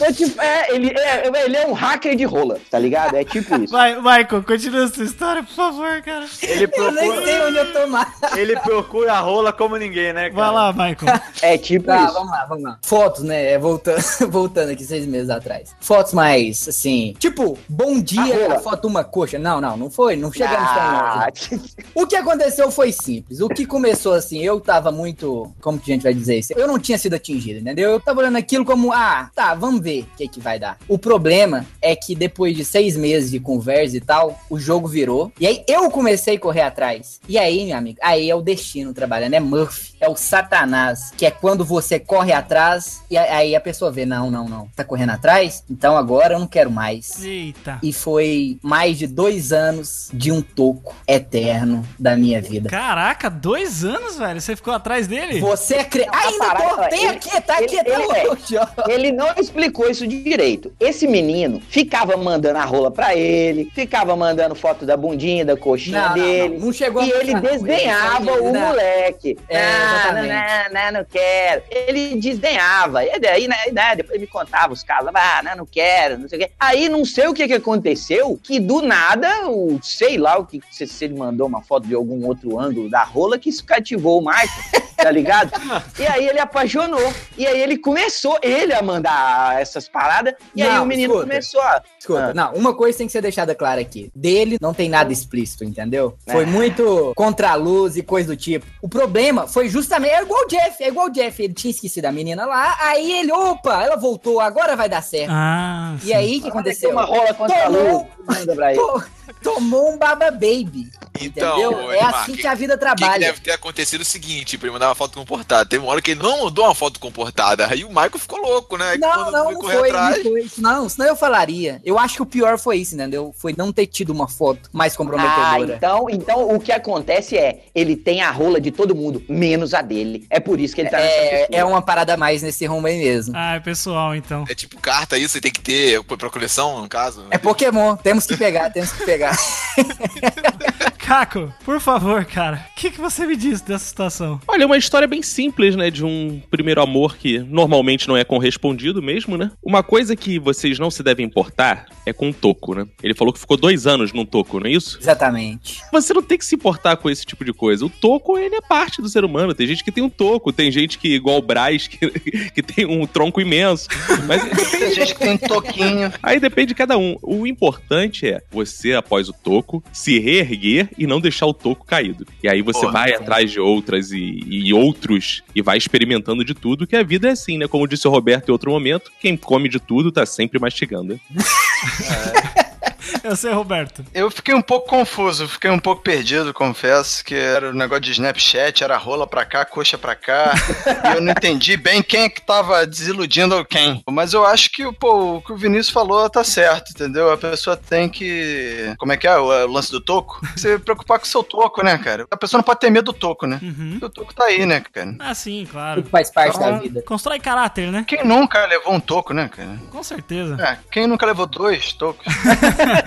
Eu, tipo, é, ele, é, ele é um hacker de rola, tá ligado? É tipo isso. Vai, Michael, continua essa história, por favor, cara. Ele Eu nem procura, sei onde eu tô mais. ele procura a rola como ninguém, né, cara? Vai lá, Michael. É tipo Tá, isso. vamos lá, vamos lá. Fotos, né? é, Voltando, voltando aqui seis meses atrás. Fotos mais, assim, tipo, bom dia, foto uma coxa. Não, não, não foi, não chegamos tão Ah, longe. O que aconteceu foi simples. O que começou assim, eu tava muito. Como que a gente vai dizer isso? Eu não tinha sido atingido, entendeu? Eu tava olhando aquilo como, ah, tá, vamos ver o que, que vai dar. O problema é que depois de seis meses de conversa e tal, o jogo virou. E aí eu comecei a correr atrás. E aí, meu amigo, aí é o destino trabalhando. É Murphy, é o Satanás, que é quando você corre atrás e aí a pessoa vê: não, não, não. Tá correndo atrás? Então agora eu não quero mais. Eita. E foi mais de dois anos de um toco eterno da minha vida. Caraca, dois anos, velho? Você ficou atrás dele? Você acre... Ainda parada, tô, tem ele- aqui, tá aqui, ele- tá ele- ó. Ele não explicou isso direito. Esse menino ficava mandando a rola pra ele, ficava mandando foto da bundinha, da coxinha Não, não, dele. não, não chegou e a- ele não, desdenhava ele- o não. moleque. É, Ah, exatamente. não, não, não quero. Ele desdenhava. E daí, né, né, depois ele me contava os casos. Ah, não, não quero, não sei o quê. Aí não sei o que, que aconteceu, que do nada, o, sei lá o que, se, ele mandou uma foto de algum outro ângulo da rola, que isso cativou o Michael, tá ligado? E aí ele apaixonou. E aí ele começou, ele a mandar essas paradas. E aí Não, o menino escuta. começou a. Escuta, Ah. não, uma coisa tem que ser deixada clara aqui. Dele não tem nada explícito, entendeu? Foi É. muito contra a luz e coisa do tipo. O problema foi justamente. É igual o Jeff, é igual o Jeff. Ele tinha esquecido a menina lá, aí ele, opa, ela voltou, agora vai dar certo. Ah, e aí o que aconteceu? Uma rola contra a luz. Tomou, Manda pra ele. to- tomou um baba baby. Então, entendeu? é assim que- que a vida O que, que trabalha. deve ter acontecido é o seguinte, pra ele mandar uma foto comportada. Teve uma hora que ele não mandou uma foto comportada. Aí o Michael ficou louco, né? Não, quando não, foi não foi, atrás- não foi isso, não. Senão eu falaria. Eu acho que o pior foi isso, entendeu? Foi não ter tido uma foto mais Ah, comprometedora. então, então o que acontece é, ele tem a rola de todo mundo, menos a dele. É por isso que ele tá nessa é, é uma parada a mais nesse rumo aí mesmo. Ah, é pessoal, então. É tipo carta isso, você tem que ter pra coleção, no caso. É Pokémon, temos que pegar, temos que pegar. Caco, por favor, cara, o que, que você me diz dessa situação? Olha, é uma história bem simples, né? De um primeiro amor que normalmente não é correspondido mesmo, né? Uma coisa que vocês não se devem importar é com o Toco, né? Ele falou que ficou dois anos num Toco, não é isso? Exatamente. Você não tem que se importar com esse tipo de coisa. O Toco, ele é parte do ser humano. Tem gente que tem um Toco, tem gente que, igual o Braz, que, que tem um tronco imenso. Mas Tem gente que tem toquinho. Aí depende de cada um. O importante é você, após o toco, se reerguer e não deixar o toco caído. E aí você Porra, vai atrás de outras e, e outros e vai experimentando de tudo, que a vida é assim, né? Como disse o Roberto em outro momento, quem come de tudo tá sempre mastigando. Eu sei, Roberto. Eu fiquei um pouco confuso, fiquei um pouco perdido, confesso, que era o negócio de Snapchat, era rola pra cá, coxa pra cá, e eu não entendi bem quem é que tava desiludindo quem. Mas eu acho que pô, o que o Vinícius falou tá certo, entendeu? A pessoa tem que. Como é que é o, o lance do toco? Se preocupar com o seu toco, né, cara? A pessoa não pode ter medo do toco, né? Uhum. O toco tá aí, né, cara? Ah, sim, claro. Tudo faz parte Então, da vida. Constrói caráter, né? Quem nunca levou um toco, né, cara? Com certeza. É, quem nunca levou dois tocos?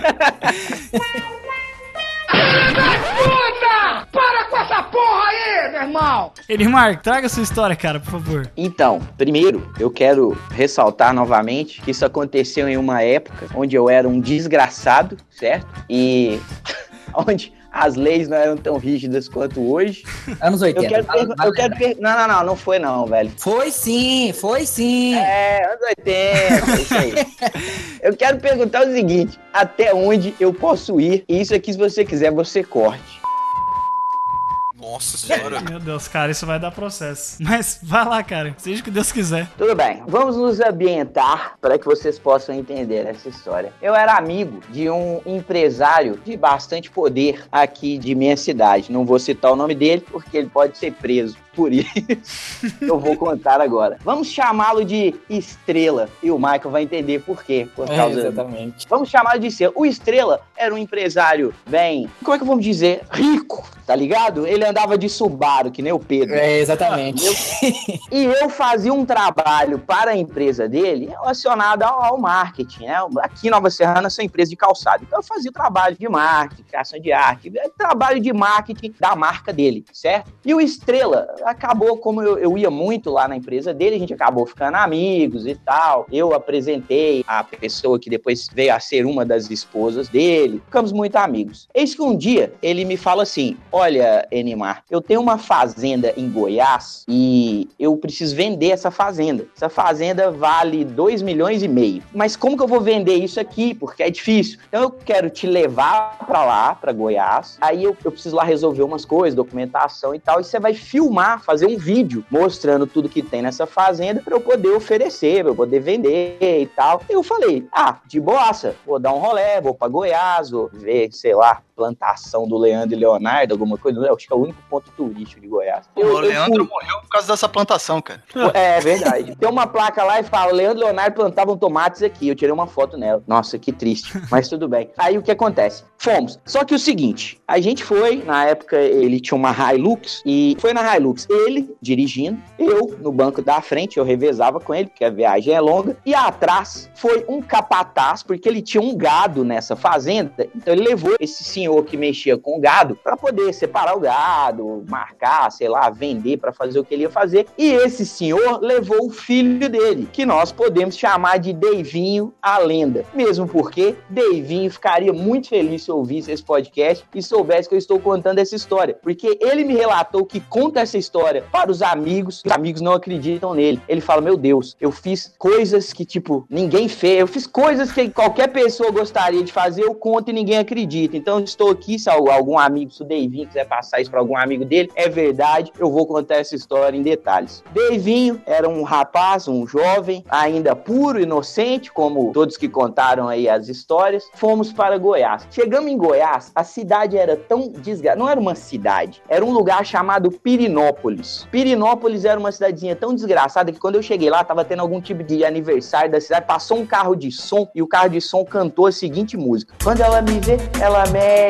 Para com essa porra aí, meu irmão! Traga sua história, cara, por favor. Então, primeiro, eu quero ressaltar novamente que isso aconteceu em uma época onde eu era um desgraçado, certo? E onde as leis não eram tão rígidas quanto hoje. Anos Eu 80. quero, vale- pergun- vale eu quero per- Não, não, não, não foi não, velho. Foi sim, foi sim. É, anos 80, isso aí. Eu quero perguntar o seguinte: até onde eu posso ir? E isso aqui, se você quiser, você corte. Nossa senhora. Meu Deus, cara, isso vai dar processo. Mas vai lá, cara. Seja o que Deus quiser. Tudo bem, vamos nos ambientar para que vocês possam entender essa história. Eu era amigo de um empresário de bastante poder aqui de minha cidade. Não vou citar o nome dele porque ele pode ser preso. Por isso, eu vou contar agora. Vamos chamá-lo de Estrela. E o Michael vai entender por quê. Por É, causa exatamente. Vamos chamar de Estrela. O Estrela era um empresário bem, como é que vamos dizer? Rico, tá ligado? Ele andava de Subaru, que nem o Pedro. É, exatamente. E eu fazia um trabalho para a empresa dele relacionado ao, ao marketing, né? Aqui em Nova Serrana, sou empresa de calçado. Então eu fazia o trabalho de marketing, criação de arte, é, trabalho de marketing da marca dele, certo? E o Estrela acabou, como eu, eu ia muito lá na empresa dele, a gente acabou ficando amigos e tal. Eu apresentei a pessoa que depois veio a ser uma das esposas dele. Ficamos muito amigos. Eis que um dia ele me fala assim: Olha, Enimar. Eu tenho uma fazenda em Goiás e eu preciso vender essa fazenda. Essa fazenda vale 2 milhões e meio. Mas como que eu vou vender isso aqui? Porque é difícil. Então eu quero te levar pra lá, pra Goiás. Aí eu, eu preciso lá resolver umas coisas, documentação e tal. E você vai filmar, fazer um vídeo mostrando tudo que tem nessa fazenda pra eu poder oferecer, pra eu poder vender e tal. Eu falei, ah, de boaça, vou dar um rolé, vou pra Goiás, vou ver, sei lá, plantação do Leandro e Leonardo, alguma coisa. Eu acho que é o único ponto turístico de Goiás. Eu- o eu Leandro fui- morreu por causa dessa plantação, cara. é verdade. Tem uma placa lá e fala: Leandro e Leonardo plantavam tomates aqui. Eu tirei uma foto nela. Nossa, que triste. Mas tudo bem. Aí o que acontece? Fomos. Só que o seguinte: a gente foi, na época ele tinha uma Hilux e foi na Hilux. Ele dirigindo, eu no banco da frente, eu revezava com ele, porque a viagem é longa. E atrás foi um capataz, porque ele tinha um gado nessa fazenda. Então ele levou esse senhor que mexia com gado para poder separar o gado, marcar, sei lá, vender para fazer o que ele ia fazer. E esse senhor levou o filho dele, que nós podemos chamar de Deivinho a lenda. Mesmo porque Deivinho ficaria muito feliz se ouvisse esse podcast e soubesse que eu estou contando essa história. Porque ele me relatou que conta essa história para os amigos, os amigos não acreditam nele. Ele fala: Meu Deus, eu fiz coisas que, tipo, ninguém fez. Eu fiz coisas que qualquer pessoa gostaria de fazer, eu conto e ninguém acredita. Então, estou aqui, se al- algum amigo, se o Deivinho quiser passar isso para algum amigo dele, é verdade, eu vou contar essa história em detalhes. Deivinho era um rapaz, um jovem, ainda puro, inocente, como todos que contaram aí as histórias. Fomos para Goiás. Chegamos em Goiás, a cidade era tão desgraçada. Não era uma cidade, era um lugar chamado Pirinópolis. Pirinópolis era uma cidadezinha tão desgraçada que quando eu cheguei lá, tava tendo algum tipo de aniversário da cidade, passou um carro de som e o carro de som cantou a seguinte música: Quando ela me vê, ela mexe.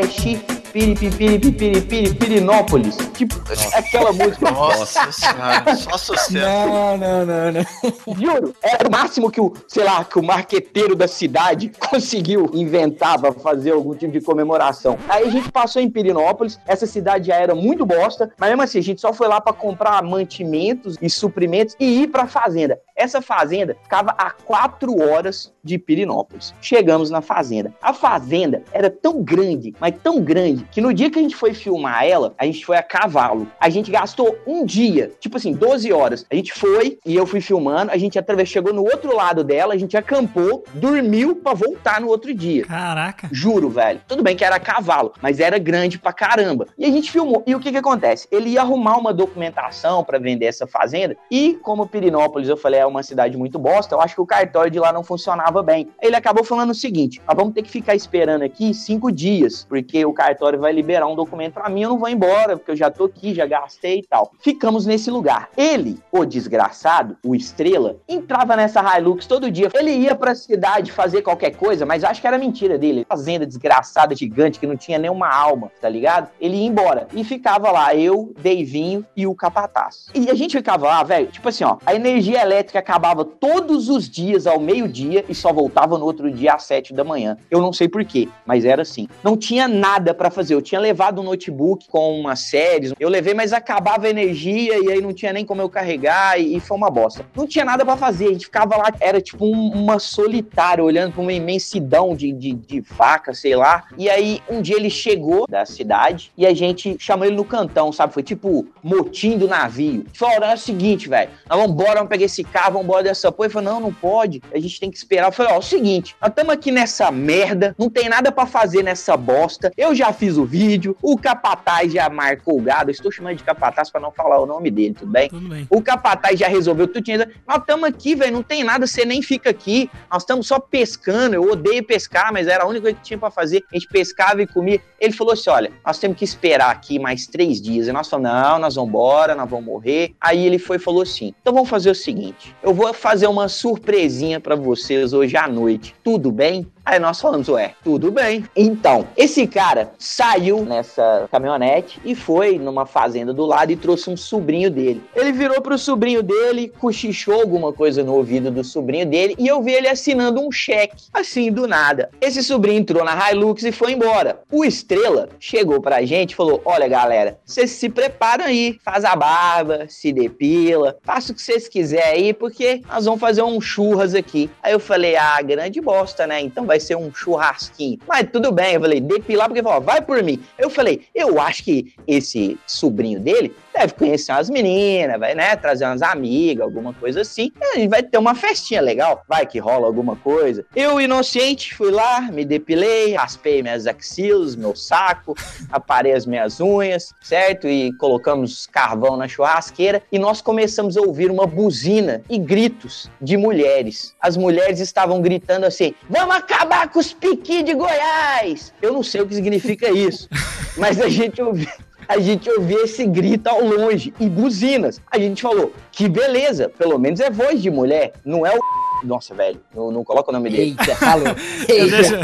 Piri, piri, piri, piri, piri, Pirinópolis. Tipo, aquela música. Nossa senhora, só sucesso. Não, não, não, não. Juro, era o máximo que o, sei lá, que o marqueteiro da cidade conseguiu inventar pra fazer algum tipo de comemoração. Aí a gente passou em Pirinópolis, essa cidade já era muito bosta, mas mesmo assim, a gente só foi lá pra comprar mantimentos e suprimentos e ir pra fazenda. Essa fazenda ficava a quatro horas de Pirinópolis. Chegamos na fazenda. A fazenda era tão grande, mas tão grande, que no dia que a gente foi filmar ela, a gente foi a cavalo. A gente gastou um dia, tipo assim, 12 horas. A gente foi e eu fui filmando, a gente atravessou, chegou no outro lado dela, a gente acampou, dormiu pra voltar no outro dia. Caraca. Juro, velho. Tudo bem que era cavalo, mas era grande pra caramba. E a gente filmou. E o que que acontece? Ele ia arrumar uma documentação pra vender essa fazenda. E como Pirinópolis, eu falei, é uma cidade muito bosta, eu acho que o cartório de lá não funcionava bem. Ele acabou falando o seguinte: nós vamos ter que ficar esperando aqui cinco dias, porque o cartório vai liberar um documento pra mim, eu não vou embora, porque eu já tô aqui, já gastei e tal. Ficamos nesse lugar. Ele, o desgraçado, o Estrela, entrava nessa Hilux todo dia. Ele ia pra cidade fazer qualquer coisa, mas acho que era mentira dele. Fazenda desgraçada, gigante, que não tinha nenhuma alma, tá ligado? Ele ia embora. E ficava lá, eu, Deivinho e o Capataz. E a gente ficava lá, velho, tipo assim, ó, a energia elétrica acabava todos os dias ao meio-dia e só voltava no outro dia às sete da manhã. Eu não sei porquê, mas era assim. Não tinha nada pra fazer. Eu tinha levado um notebook com umas séries. Eu levei, mas acabava a energia e aí não tinha nem como eu carregar e, e foi uma bosta. Não tinha nada pra fazer. A gente ficava lá, era tipo um- uma solitária, olhando pra uma imensidão de, de, de vaca, sei lá. E aí um dia ele chegou da cidade e a gente chamou ele no cantão, sabe? Foi tipo motim do navio. Falou, "Olha, é o seguinte, velho. Nós vamos embora, vamos pegar esse carro, vamos embora dessa porra. Ele falou, não, não pode. A gente tem que esperar. Eu falei, ó, é o seguinte, nós estamos aqui nessa merda, não tem nada pra fazer nessa bosta. Eu já fiz o vídeo, o capataz já marcou o gado. Eu estou chamando de capataz pra não falar o nome dele, tudo bem? Tudo bem. O capataz já resolveu tudo. Nós estamos aqui, velho, não tem nada, você nem fica aqui. Nós estamos só pescando. Eu odeio pescar, mas era a única coisa que tinha pra fazer. A gente pescava e comia. Ele falou assim: olha, nós temos que esperar aqui mais três dias. E nós falamos: não, nós vamos embora, nós vamos morrer. Aí ele foi e falou assim: então vamos fazer o seguinte: eu vou fazer uma surpresinha pra vocês hoje à noite. Tudo bem? Aí nós falamos, ué, tudo bem. Então, esse cara saiu nessa caminhonete e foi numa fazenda do lado e trouxe um sobrinho dele. Ele virou pro sobrinho dele, cochichou alguma coisa no ouvido do sobrinho dele e eu vi ele assinando um cheque, assim, do nada. Esse sobrinho entrou na Hilux e foi embora. O Estrela chegou pra gente e falou: Olha, galera, vocês se preparam aí, faz a barba, se depila, faça o que vocês quiserem aí, porque nós vamos fazer um churras aqui. Aí eu falei: Ah, grande bosta, né? Então vai ser um churrasquinho. Mas tudo bem, eu falei, depilar, porque falou, vai por mim. Eu falei, eu acho que esse sobrinho dele deve conhecer umas meninas, vai, né, trazer umas amigas, alguma coisa assim. A gente vai ter uma festinha legal, vai que rola alguma coisa. Eu, inocente, fui lá, me depilei, raspei minhas axilas, meu saco, aparei as minhas unhas, certo? E colocamos carvão na churrasqueira e nós começamos a ouvir uma buzina e gritos de mulheres. As mulheres estavam gritando assim: vamos acabar os piqui de Goiás! Eu não sei o que significa isso, mas a gente ouviu a gente ouvia esse grito ao longe e buzinas. A gente falou, que beleza, pelo menos é voz de mulher, não é o. Nossa, velho, não, não coloca o nome dele. Eita, falou. Eu deixo,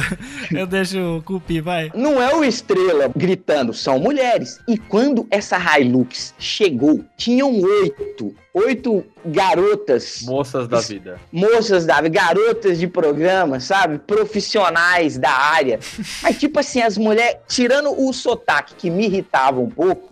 eu deixo o Cupi, vai. Não é o Estrela gritando, são mulheres. E quando essa Hilux chegou, tinham oito, oito garotas, Moças da vida. moças, Davi, garotas de programa, sabe? Profissionais da área. Mas, tipo assim, as mulheres, tirando o sotaque que me irritava um pouco.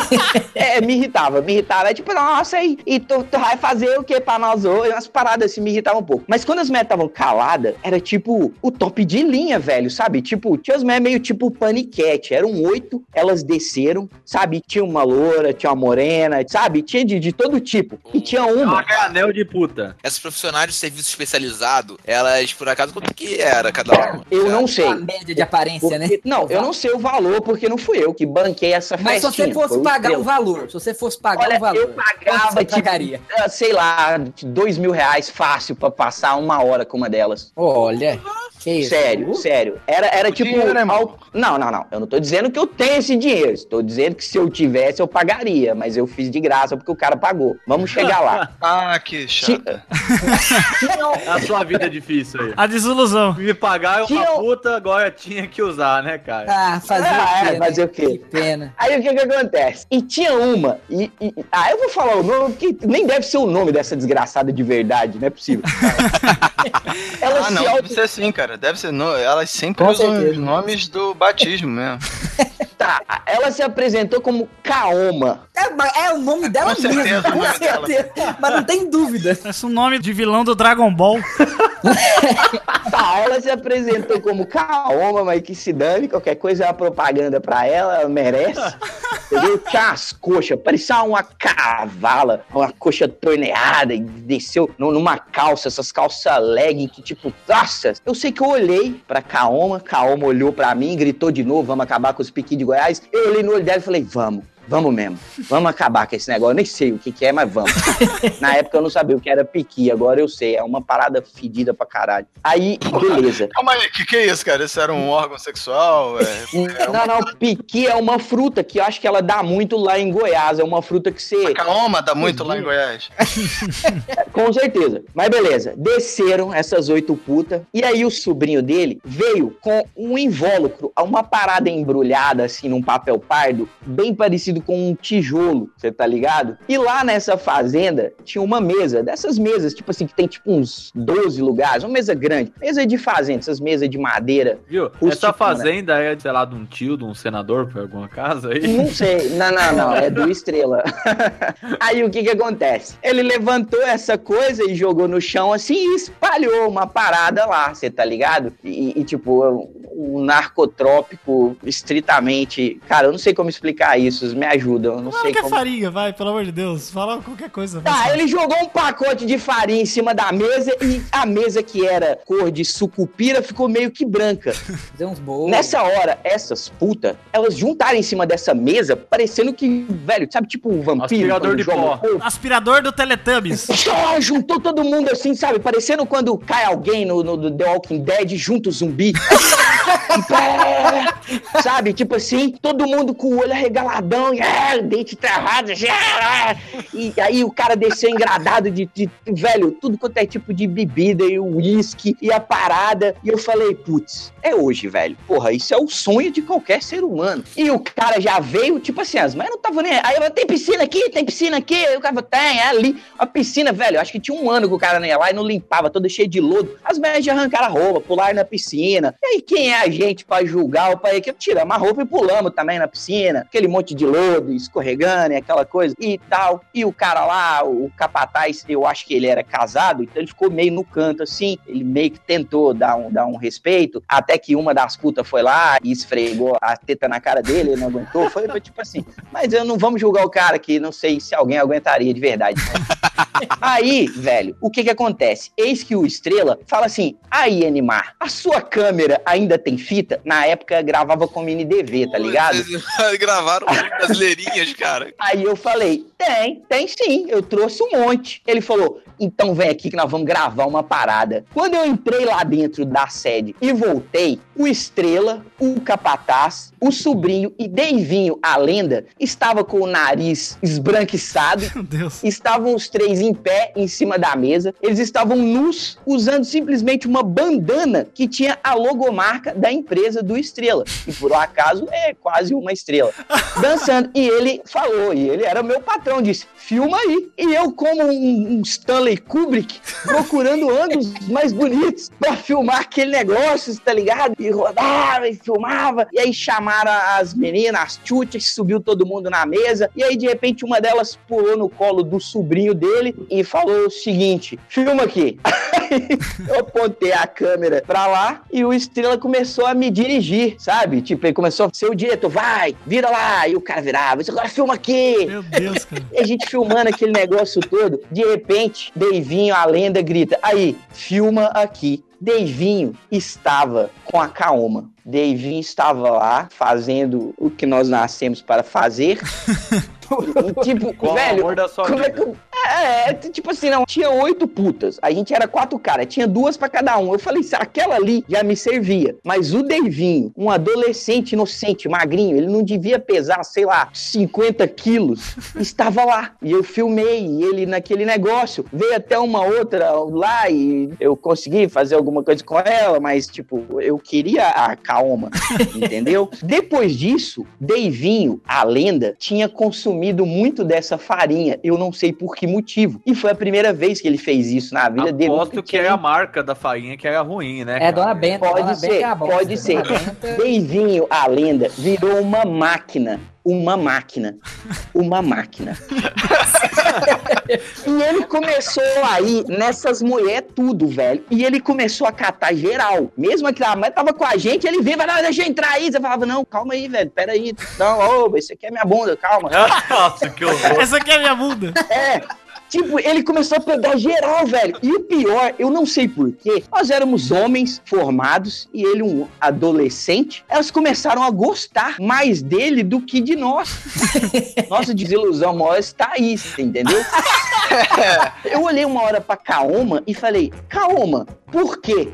é, me irritava, me irritava. É tipo, nossa, e, e tu, tu vai fazer o que pra nós hoje? Umas paradas assim me irritavam um pouco. Mas quando as mulheres estavam caladas, era tipo o top de linha, velho, sabe? Tipo, tinha as mulheres meio tipo paniquete. Eram oito, elas desceram, sabe? Tinha uma loura, tinha uma morena, sabe? Tinha de, de todo tipo. E tinha uma. É anel de puta. Essas profissionais de serviço especializado, elas, por acaso, quanto que era cada uma? Eu não sei. A média de aparência, né? Porque- Não, eu não sei o valor, porque não fui eu que banquei essa Mas se festinha. você fosse foi o pagar um valor, se você fosse pagar Olha, um valor, eu pagava, você tipo, pagaria? sei lá, dois mil reais fácil pra passar uma hora com uma delas. Olha, que isso. Sério, sério. Era, era O tipo. dinheiro, né, Não, não, não. Eu não tô dizendo que eu tenho esse dinheiro. Estou dizendo que se eu tivesse, eu pagaria. Mas eu fiz de graça porque o cara pagou. Vamos chegar lá. Ah, que chato. A sua vida é difícil aí. A desilusão. Me pagar é uma Tinha- puta, agora tinha que usar, né, cara? Ah, fazer Ah, o quê, é, né? fazer o quê? Que pena. Aí o que que acontece? E tinha uma, e, e- ah, eu vou falar o nome, porque nem deve ser o nome dessa desgraçada de verdade, não é possível. Ela Ah, se não, auto... deve ser sim, cara. Deve ser. No, elas sempre Com usam certeza. os nomes do batismo mesmo. tá, ela se apresentou como Kaoma. É, mas é o nome dela Com mesmo, certeza, o com dela. certeza. Mas não tem dúvida. Parece um nome de vilão do Dragon Ball. Tá, ela se apresentou como Kaoma, mas que se dane, qualquer coisa é uma propaganda pra ela, ela merece. Entendeu? Tinha as coxas, parecia uma cavala, uma coxa torneada, e desceu nu- numa calça, essas calças legging que tipo, nossa, eu sei que eu olhei pra Kaoma, Kaoma olhou pra mim, gritou de novo, vamos acabar com os piqui de Goiás. Eu olhei no olho dela e falei, vamos. Vamos mesmo, vamos acabar com esse negócio. Eu nem sei o que, que é, mas vamos. Na época eu não sabia o que era piqui, agora eu sei. É uma parada fedida pra caralho. Aí, beleza. Calma aí, o que, que é isso, cara? Isso era um órgão sexual? É, Não, não, piqui é uma fruta que eu acho que ela dá muito lá em Goiás. É uma fruta que você. a caoma dá muito lá em Goiás. Com certeza. Mas beleza. Desceram essas oito putas. E aí o sobrinho dele veio com um invólucro, uma parada embrulhada assim num papel pardo, bem parecido com um tijolo, você tá ligado? E lá nessa fazenda tinha uma mesa, dessas mesas, tipo assim, que tem tipo uns 12 lugares, uma mesa grande. Mesa de fazenda, essas mesas de madeira. Viu? Essa fazenda é, sei lá, de um tio, de um senador, por alguma casa aí? Não sei. Não, não, não. É do Estrela. Aí o que que acontece? Ele levantou essa coisa e jogou no chão assim e espalhou uma parada lá, você tá ligado? E, e, tipo, um narcotrópico estritamente. Cara, eu não sei como explicar isso. Me ajudam. Eu não Fala sei que é como. farinha, vai, pelo amor de Deus. Fala qualquer coisa. Tá, ele jogou um pacote de farinha em cima da mesa e a mesa que era cor de sucupira ficou meio que branca. Deu uns bolos. Nessa hora, essas putas, elas juntaram em cima dessa mesa, parecendo que, velho, sabe tipo um vampiro? Aspirador de joga pó. Aspirador do Teletubbies. Juntou todo mundo assim, sabe? Parecendo quando cai alguém no, no- The Walking Dead junto o zumbi. Pé, sabe? Tipo assim, todo mundo com o olho arregaladão, ah, dente travado, ah, e aí o cara desceu engradado de, de- velho, tudo quanto é tipo de bebida e o uísque e a parada. E eu falei, putz, é hoje, velho. Porra, isso é o sonho de qualquer ser humano. E o cara já veio, tipo assim, as mães não estavam nem. Aí eu tem piscina aqui, tem piscina aqui. Aí o cara falou, tem, é ali. A piscina, velho, acho que tinha um ano que o cara não ia lá e não limpava, todo cheio de lodo. As mulheres já arrancaram a roupa, pularam na piscina. E aí, quem é a gente pra julgar o pai que tiramos a roupa e pulamos também na piscina? Aquele monte de lodo, escorregando e aquela coisa e tal. E o cara lá, o capataz, eu acho que ele era casado, então ele ficou meio no canto assim. Ele meio que tentou dar um, dar um respeito, até que uma das putas foi lá e esfregou a teta na cara dele, ele não aguentou. Foi tipo assim, mas eu não vamos julgar o cara que não sei se alguém aguentaria de verdade. Aí, velho, o que que acontece? Eis que o Estrela fala assim: aí, Animar, a sua câmera ainda tem fita? Na época gravava com mini DV, tá ligado? Gravaram brasileirinhas, cara. Aí eu falei: tem, tem sim, eu trouxe um monte. Ele falou: então vem aqui que nós vamos gravar uma parada. Quando eu entrei lá dentro da sede e voltei, o Estrela, o Capataz, o sobrinho e Deivinho, a lenda, estava com o nariz esbranquiçado. Meu Deus. Estavam os três em pé em cima da mesa. Eles estavam nus, usando simplesmente uma bandana que tinha a logomarca da empresa do Estrela. E por um acaso é quase uma estrela. Dançando. E ele falou, e ele era meu patrão, disse: filma aí. E eu, como um, um Stanley Kubrick, procurando ângulos mais bonitos pra filmar aquele negócio, tá ligado? E rodava e filmava. E aí chamaram as meninas, as tchutchas, subiu todo mundo na mesa. E aí, de repente, uma delas pulou no colo do sobrinho dele e falou o seguinte: filma aqui. eu apontei a câmera pra lá e o Estrela começou a me dirigir, sabe? Tipo, ele começou a ser o diretor, vai, vira lá. E o cara virava, agora filma aqui. Meu Deus, cara. E a gente filmando aquele negócio todo. De repente, Deivinho, a lenda, grita: Aí, filma aqui. Deivinho estava com a Kaoma. Deivinho estava lá fazendo o que nós nascemos para fazer. E, tipo, Com o velho, amor da sua como é vida. que eu- é, é, tipo assim, não, tinha oito putas. A gente era quatro caras, tinha duas pra cada um. Eu falei, "Se aquela ali já me servia. Mas o Deivinho, um adolescente inocente, magrinho, ele não devia pesar, sei lá, 50 quilos, estava lá. E eu filmei ele naquele negócio. Veio até uma outra lá e eu consegui fazer alguma coisa com ela, mas, tipo, eu queria a Kaoma, entendeu? Depois disso, Deivinho, a lenda, tinha consumido muito dessa farinha. Eu não sei por que motivo. E foi a primeira vez que ele fez isso na vida dele. Aposto que tinha é a marca da farinha que era ruim, né? É, cara? Dona Benta. Dona Pode Benta ser, é a bosta. pode ser. Dona Benta- Deivinho, a lenda, virou uma máquina. Uma máquina. Uma máquina. e ele começou aí nessas mulheres tudo, velho. E ele começou a catar geral. Mesmo que a mãe tava com a gente, ele vinha, vai lá, deixa eu entrar aí. Você falava, não, calma aí, velho, pera aí. Não, ô, esse aqui é minha bunda, calma. Nossa, que horror. Essa aqui é minha bunda. É. Tipo, ele começou a pegar geral, velho. E o pior, eu não sei porquê, nós éramos homens formados e ele um adolescente. Elas começaram a gostar mais dele do que de nós. Nossa desilusão maior está aí, entendeu? Eu olhei uma hora pra Kaoma e falei, Kaoma, por quê?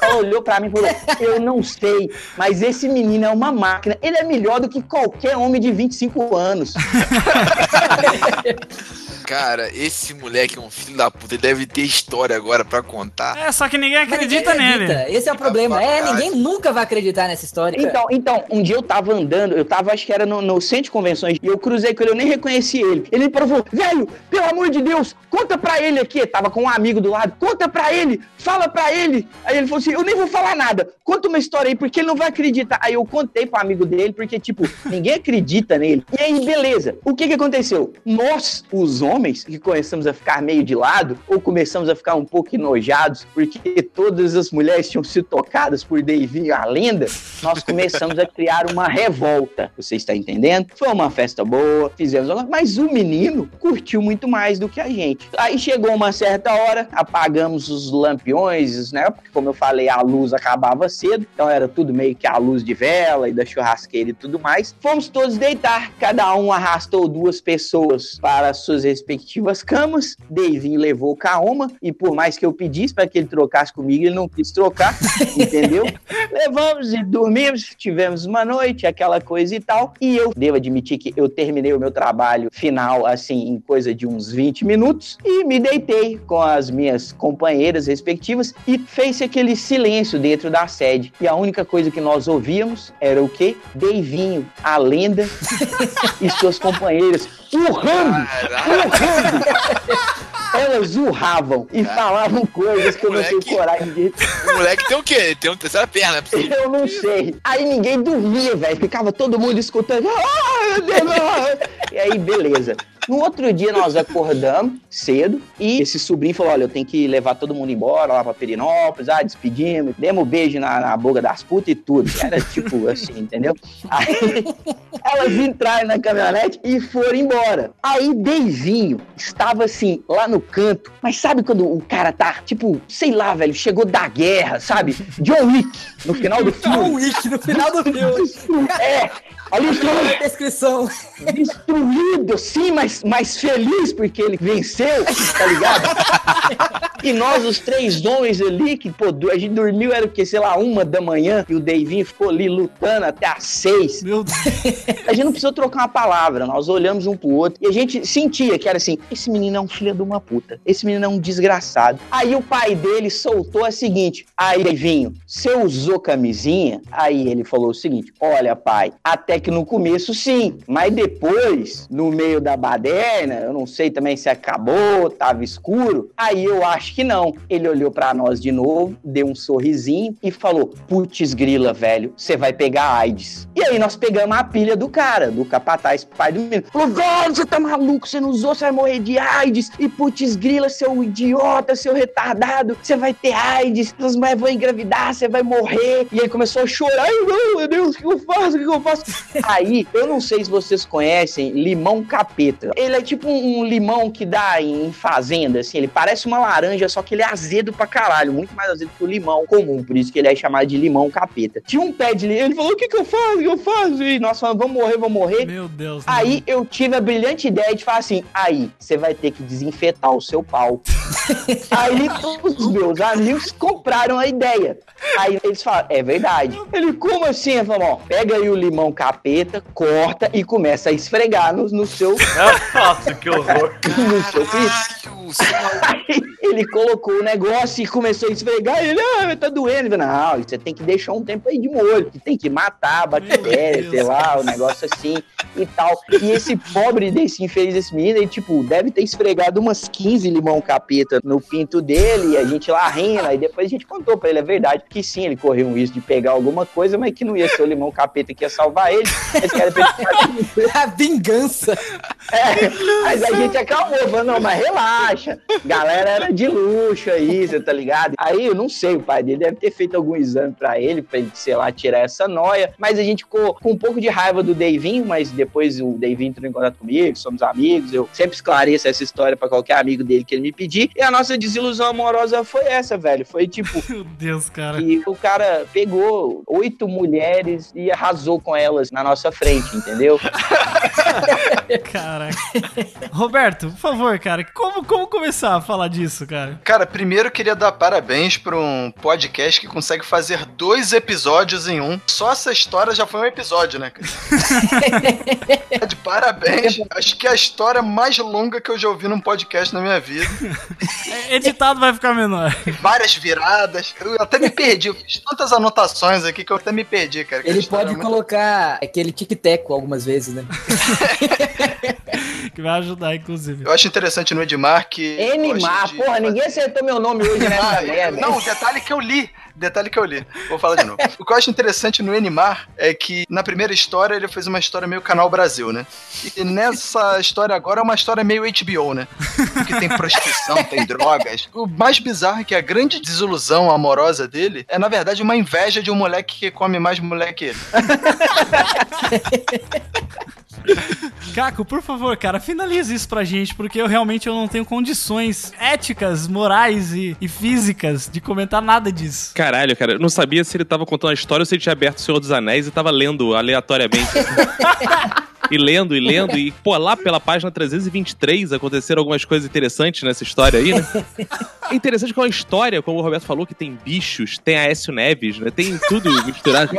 Ela olhou pra mim e falou, eu não sei, mas esse menino é uma máquina. Ele é melhor do que qualquer homem de 25 anos. Cara, esse moleque é um filho da puta. Ele deve ter história agora pra contar. É, só que ninguém Mas ninguém acredita nele. acredita. Esse é o problema. É, ninguém nunca vai acreditar nessa história. Então, então, um dia eu tava andando, eu tava, acho que era no, no centro de convenções, e eu cruzei com ele, eu nem reconheci ele. Ele me falou, velho, pelo amor de Deus, conta pra ele aqui. Tava com um amigo do lado, conta pra ele, fala pra ele. Aí ele falou assim, eu nem vou falar nada, conta uma história aí, porque ele não vai acreditar. Aí eu contei pro amigo dele, porque, tipo, ninguém acredita nele. E aí, beleza, o que que aconteceu? Nós, os homens, que começamos a ficar meio de lado, ou começamos a ficar um pouco enojados, porque todas as mulheres tinham sido tocadas por Davinho, a lenda, nós começamos a criar uma revolta. Você está entendendo? Foi uma festa boa, fizemos alguma mas o menino curtiu muito mais do que a gente. Aí chegou uma certa hora, apagamos os lampiões, né? Porque, como eu falei, a luz acabava cedo, então era tudo meio que a luz de vela e da churrasqueira e tudo mais. Fomos todos deitar, cada um arrastou duas pessoas para suas respectivas respectivas camas. Davinho levou o Kaoma e por mais que eu pedisse para que ele trocasse comigo, ele não quis trocar, entendeu? Levamos e dormimos, tivemos uma noite, aquela coisa e tal. E eu devo admitir que eu terminei o meu trabalho final, assim, em coisa de uns 20 minutos e me deitei com as minhas companheiras respectivas e fez aquele silêncio dentro da sede. E a única coisa que nós ouvíamos era o quê? Davinho, a lenda e suas companheiras urrando, urrando. Elas urravam e falavam coisas que eu não tenho coragem de O moleque tem o quê? Tem uma terceira perna, é eu não sei. Aí ninguém dormia, velho. Ficava todo mundo escutando. Ah, meu Deus! ah. E aí, beleza. No outro dia, nós acordamos cedo e esse sobrinho falou: Olha, eu tenho que levar todo mundo embora lá pra Perinópolis. Ah, despedimos, demos um beijo na, na boca das putas e tudo. Era tipo assim, entendeu? Aí elas entraram na caminhonete e foram embora. Aí, Deivinho estava assim, lá no canto. Mas sabe quando o cara tá, tipo, sei lá, velho, chegou da guerra, sabe? John Wick no final do filme. John Wick no final do filme. É, ali Olha a descrição. destruído, sim, mas, mas feliz porque ele venceu, tá ligado? e nós, os três homens ali, que, pô, a gente dormiu, era o quê? Sei lá, uma da manhã, e o Davinho ficou ali lutando até às seis. Meu Deus. A gente não precisou trocar uma palavra, nós olhamos um pro outro e a gente sentia que era assim: esse menino é um filho de uma puta, esse menino é um desgraçado. Aí o pai dele soltou a seguinte: aí, Davinho, você usou camisinha? Aí ele falou o seguinte: olha, pai, até que no começo sim, mas depois, no meio da baderna, eu não sei também se acabou, tava escuro. Aí eu acho que não. Ele olhou pra nós de novo, deu um sorrisinho e falou: putz, grila, velho, você vai pegar AIDS. E aí nós pegamos a pilha do cara, do capataz, pai do menino. Falou: velho, você tá maluco, você não usou, você vai morrer de AIDS. E putz, grila, seu idiota, seu retardado, você vai ter AIDS, as mulheres vão engravidar, você vai morrer. E ele começou a chorar: ai, não, meu Deus, o que eu faço? O que eu faço? aí, eu não sei se vocês conhecem limão capeta. Ele é tipo um, um limão que dá em, em fazenda, assim, ele parece uma laranja, só que ele é azedo pra caralho, muito mais azedo que o limão comum, por isso que ele é chamado de limão capeta. Tinha um pé de limão, ele falou: o que que eu faço? O que eu faço? E nós falamos: vamos morrer, vamos morrer. Meu Deus. Aí eu tive a brilhante ideia de falar assim: aí, você vai ter que desinfetar o seu pau. aí os meus amigos compraram a ideia. Aí eles falaram: é verdade. Ele, como assim? Ele falou: ó, pega aí o limão capeta, corta e começa a esfregar no, no seu. Nossa, que horror. no seu piso. Caralho, ele colocou o negócio e começou a esfregar. Ele, ah, tá doendo. Ele falou, não, você tem que deixar um tempo aí de molho, que tem que matar a bactéria, sei lá, o negócio assim e tal. E esse pobre desse infeliz desse menino, ele, tipo, deve ter esfregado umas 15 limão capeta no pinto dele, e a gente lá rindo, aí depois a gente contou pra ele, é verdade, que sim, ele correu um risco de pegar alguma coisa, mas que não ia ser o limão capeta que ia salvar ele. Esse fez A vingança. é, mas a gente acalmou, falou, não, mas relaxa. Galera era de luxo aí, você tá ligado? Aí eu não sei, o pai dele deve ter feito algum exame pra ele, pra ele, sei lá, tirar essa noia. Mas a gente ficou com um pouco de raiva do Davinho, mas depois o Davinho entrou em contato comigo, somos amigos. Eu sempre esclareço essa história pra qualquer amigo dele que ele me pedir. E a nossa desilusão amorosa foi essa, velho. Foi tipo, Meu Deus, cara. que o cara pegou oito mulheres e arrasou com elas na nossa frente, entendeu? Caraca. Roberto, por favor, cara, como, como começar a falar disso, cara? Cara, primeiro eu queria dar parabéns pra um podcast que consegue fazer dois episódios em um. Só essa história já foi um episódio, né, cara? De parabéns. Acho que é a história mais longa que eu já ouvi num podcast na minha vida. É, Editado vai ficar menor. Várias viradas. Eu até me perdi. Eu fiz tantas anotações aqui que eu até me perdi, cara. Ele pode é muito- colocar aquele tic-teco algumas vezes, né? Que vai ajudar, inclusive. Eu acho interessante no Edmar que. Enimar, porra, ninguém acertou meu nome hoje merda. não, detalhe que eu li. Detalhe que eu li. Vou falar de novo. O que eu acho interessante no Enimar é que na primeira história ele fez uma história meio Canal Brasil, né? E nessa história agora é uma história meio HBO, né? Que tem prostituição, tem drogas. O mais bizarro é que a grande desilusão amorosa dele é, na verdade, uma inveja de um moleque que come mais mulher que ele. Caco, por favor, cara, finalize isso pra gente, porque eu realmente eu não tenho condições éticas, morais e, e físicas de comentar nada disso. Caralho, cara, eu não sabia se ele tava contando a história ou se ele tinha aberto o Senhor dos Anéis e tava lendo aleatoriamente. e lendo e lendo. E, pô, lá pela página 323 aconteceram algumas coisas interessantes nessa história aí, né? É interessante que é uma história, como o Roberto falou, que tem bichos, tem Aécio Neves, né? Tem tudo misturado.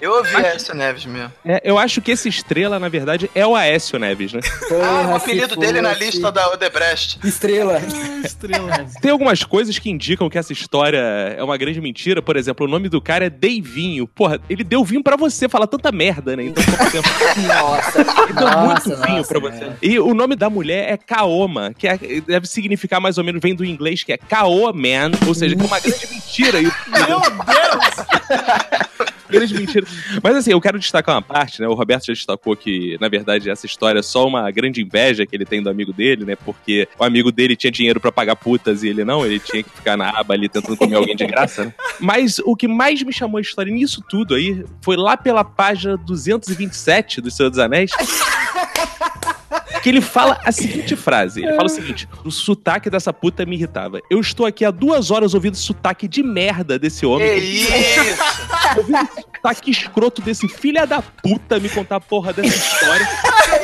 Eu ouvi essa Neves mesmo. É, eu acho que esse estrela, na verdade, é o Aécio Neves, né? Ah, o apelido dele na lista da Odebrecht. Estrela. Estrela. Tem algumas coisas que indicam que essa história é uma grande mentira. Por exemplo, o nome do cara é Deivinho. Porra, ele deu vinho pra você, fala tanta merda, né? Então, pouco tempo. Nossa. Ele deu Nossa, muito vinho nossa, pra você. velho. E o nome da mulher é Kaoma, que é- deve significar mais ou menos, vem do inglês, que é Kaoman, ou seja, que é uma grande mentira. E Meu Deus! Grande mentira. Mas assim, eu quero destacar uma parte, né? O Roberto já destacou que, na verdade, essa história é só uma grande inveja que ele tem do amigo dele, né? Porque o amigo dele tinha dinheiro pra pagar putas e ele não, ele tinha que ficar na aba ali tentando comer alguém de graça, né? Mas o que mais me chamou a história nisso tudo aí foi lá pela página 227 do Senhor dos Anéis. Que ele fala a seguinte frase: ele fala o seguinte: o sotaque dessa puta me irritava. Eu estou aqui há duas horas ouvindo sotaque de merda desse homem. Que isso? Ouvindo sotaque escroto desse filha da puta me contar a porra dessa história.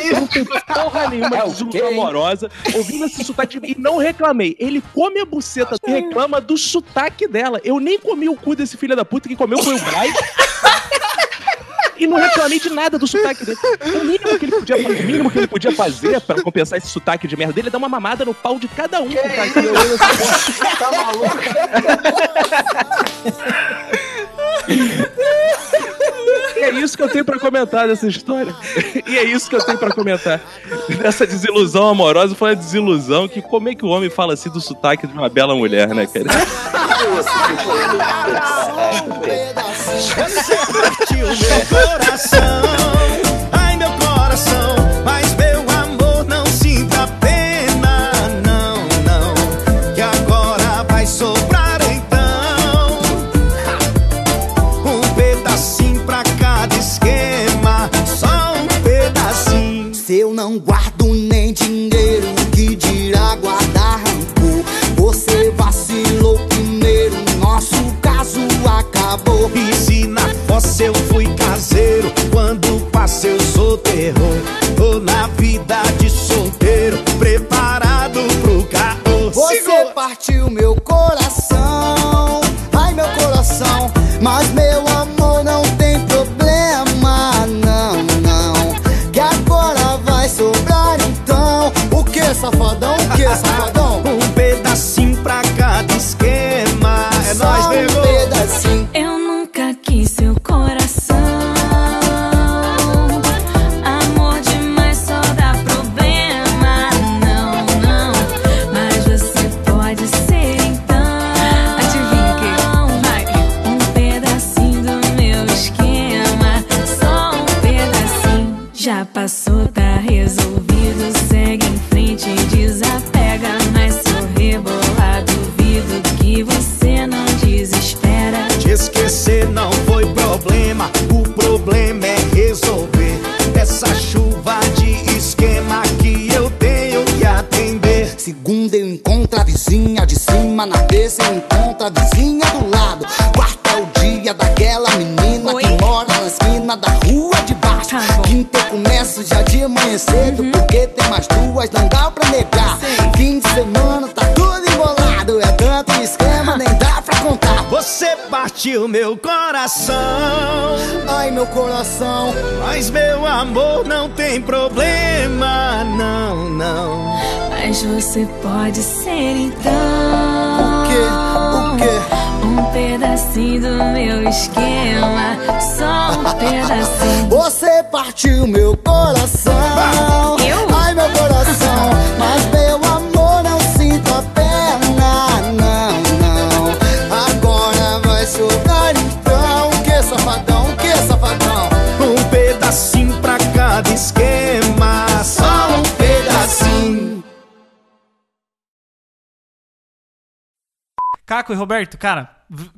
Eu não tenho porra nenhuma É de desilusão amorosa. Ouvindo esse sotaque e não reclamei. Ele come a buceta e reclama do sotaque dela. Eu nem comi o cu desse filho da puta, que comeu foi o Braz. E não reclamei de nada do sotaque dele. O mínimo que ele podia, o mínimo que ele podia fazer pra compensar esse sotaque de merda dele é dar uma mamada no pau de cada um. cara. Tá maluco? É isso que eu tenho pra comentar dessa história. E é isso que eu tenho pra comentar. Dessa desilusão amorosa foi uma desilusão que como é que o homem fala assim do sotaque de uma bela mulher, né, cara? Você partiu meu coração, meu coração, mas meu amor não tem problema, não, não. Mas você pode ser então. o quê? O quê? Um pedacinho do meu esquema. Só um pedacinho. Você partiu meu coração. Caco e Roberto, cara,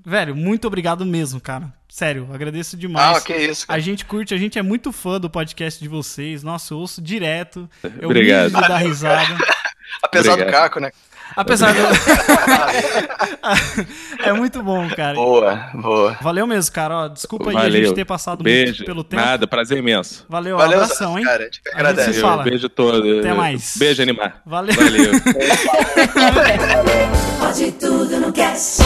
velho, muito obrigado mesmo, cara. Sério, agradeço demais. Ah, que isso, cara. A gente curte, a gente é muito fã do podcast de vocês. Nossa, eu ouço direto. Eu Obrigado. mijo dar risada. Apesar Obrigado. do Caco, né? Apesar do. é muito bom, cara. Boa, boa. Valeu mesmo, cara. Ó, desculpa aí a gente ter passado Beijo. muito pelo tempo. Nada, prazer imenso. Valeu, Valeu, abração, hein? cara. A gente gente agradece. se fala. Beijo todo. Até mais. Beijo, animar. Valeu. Valeu. Pode tudo no cast.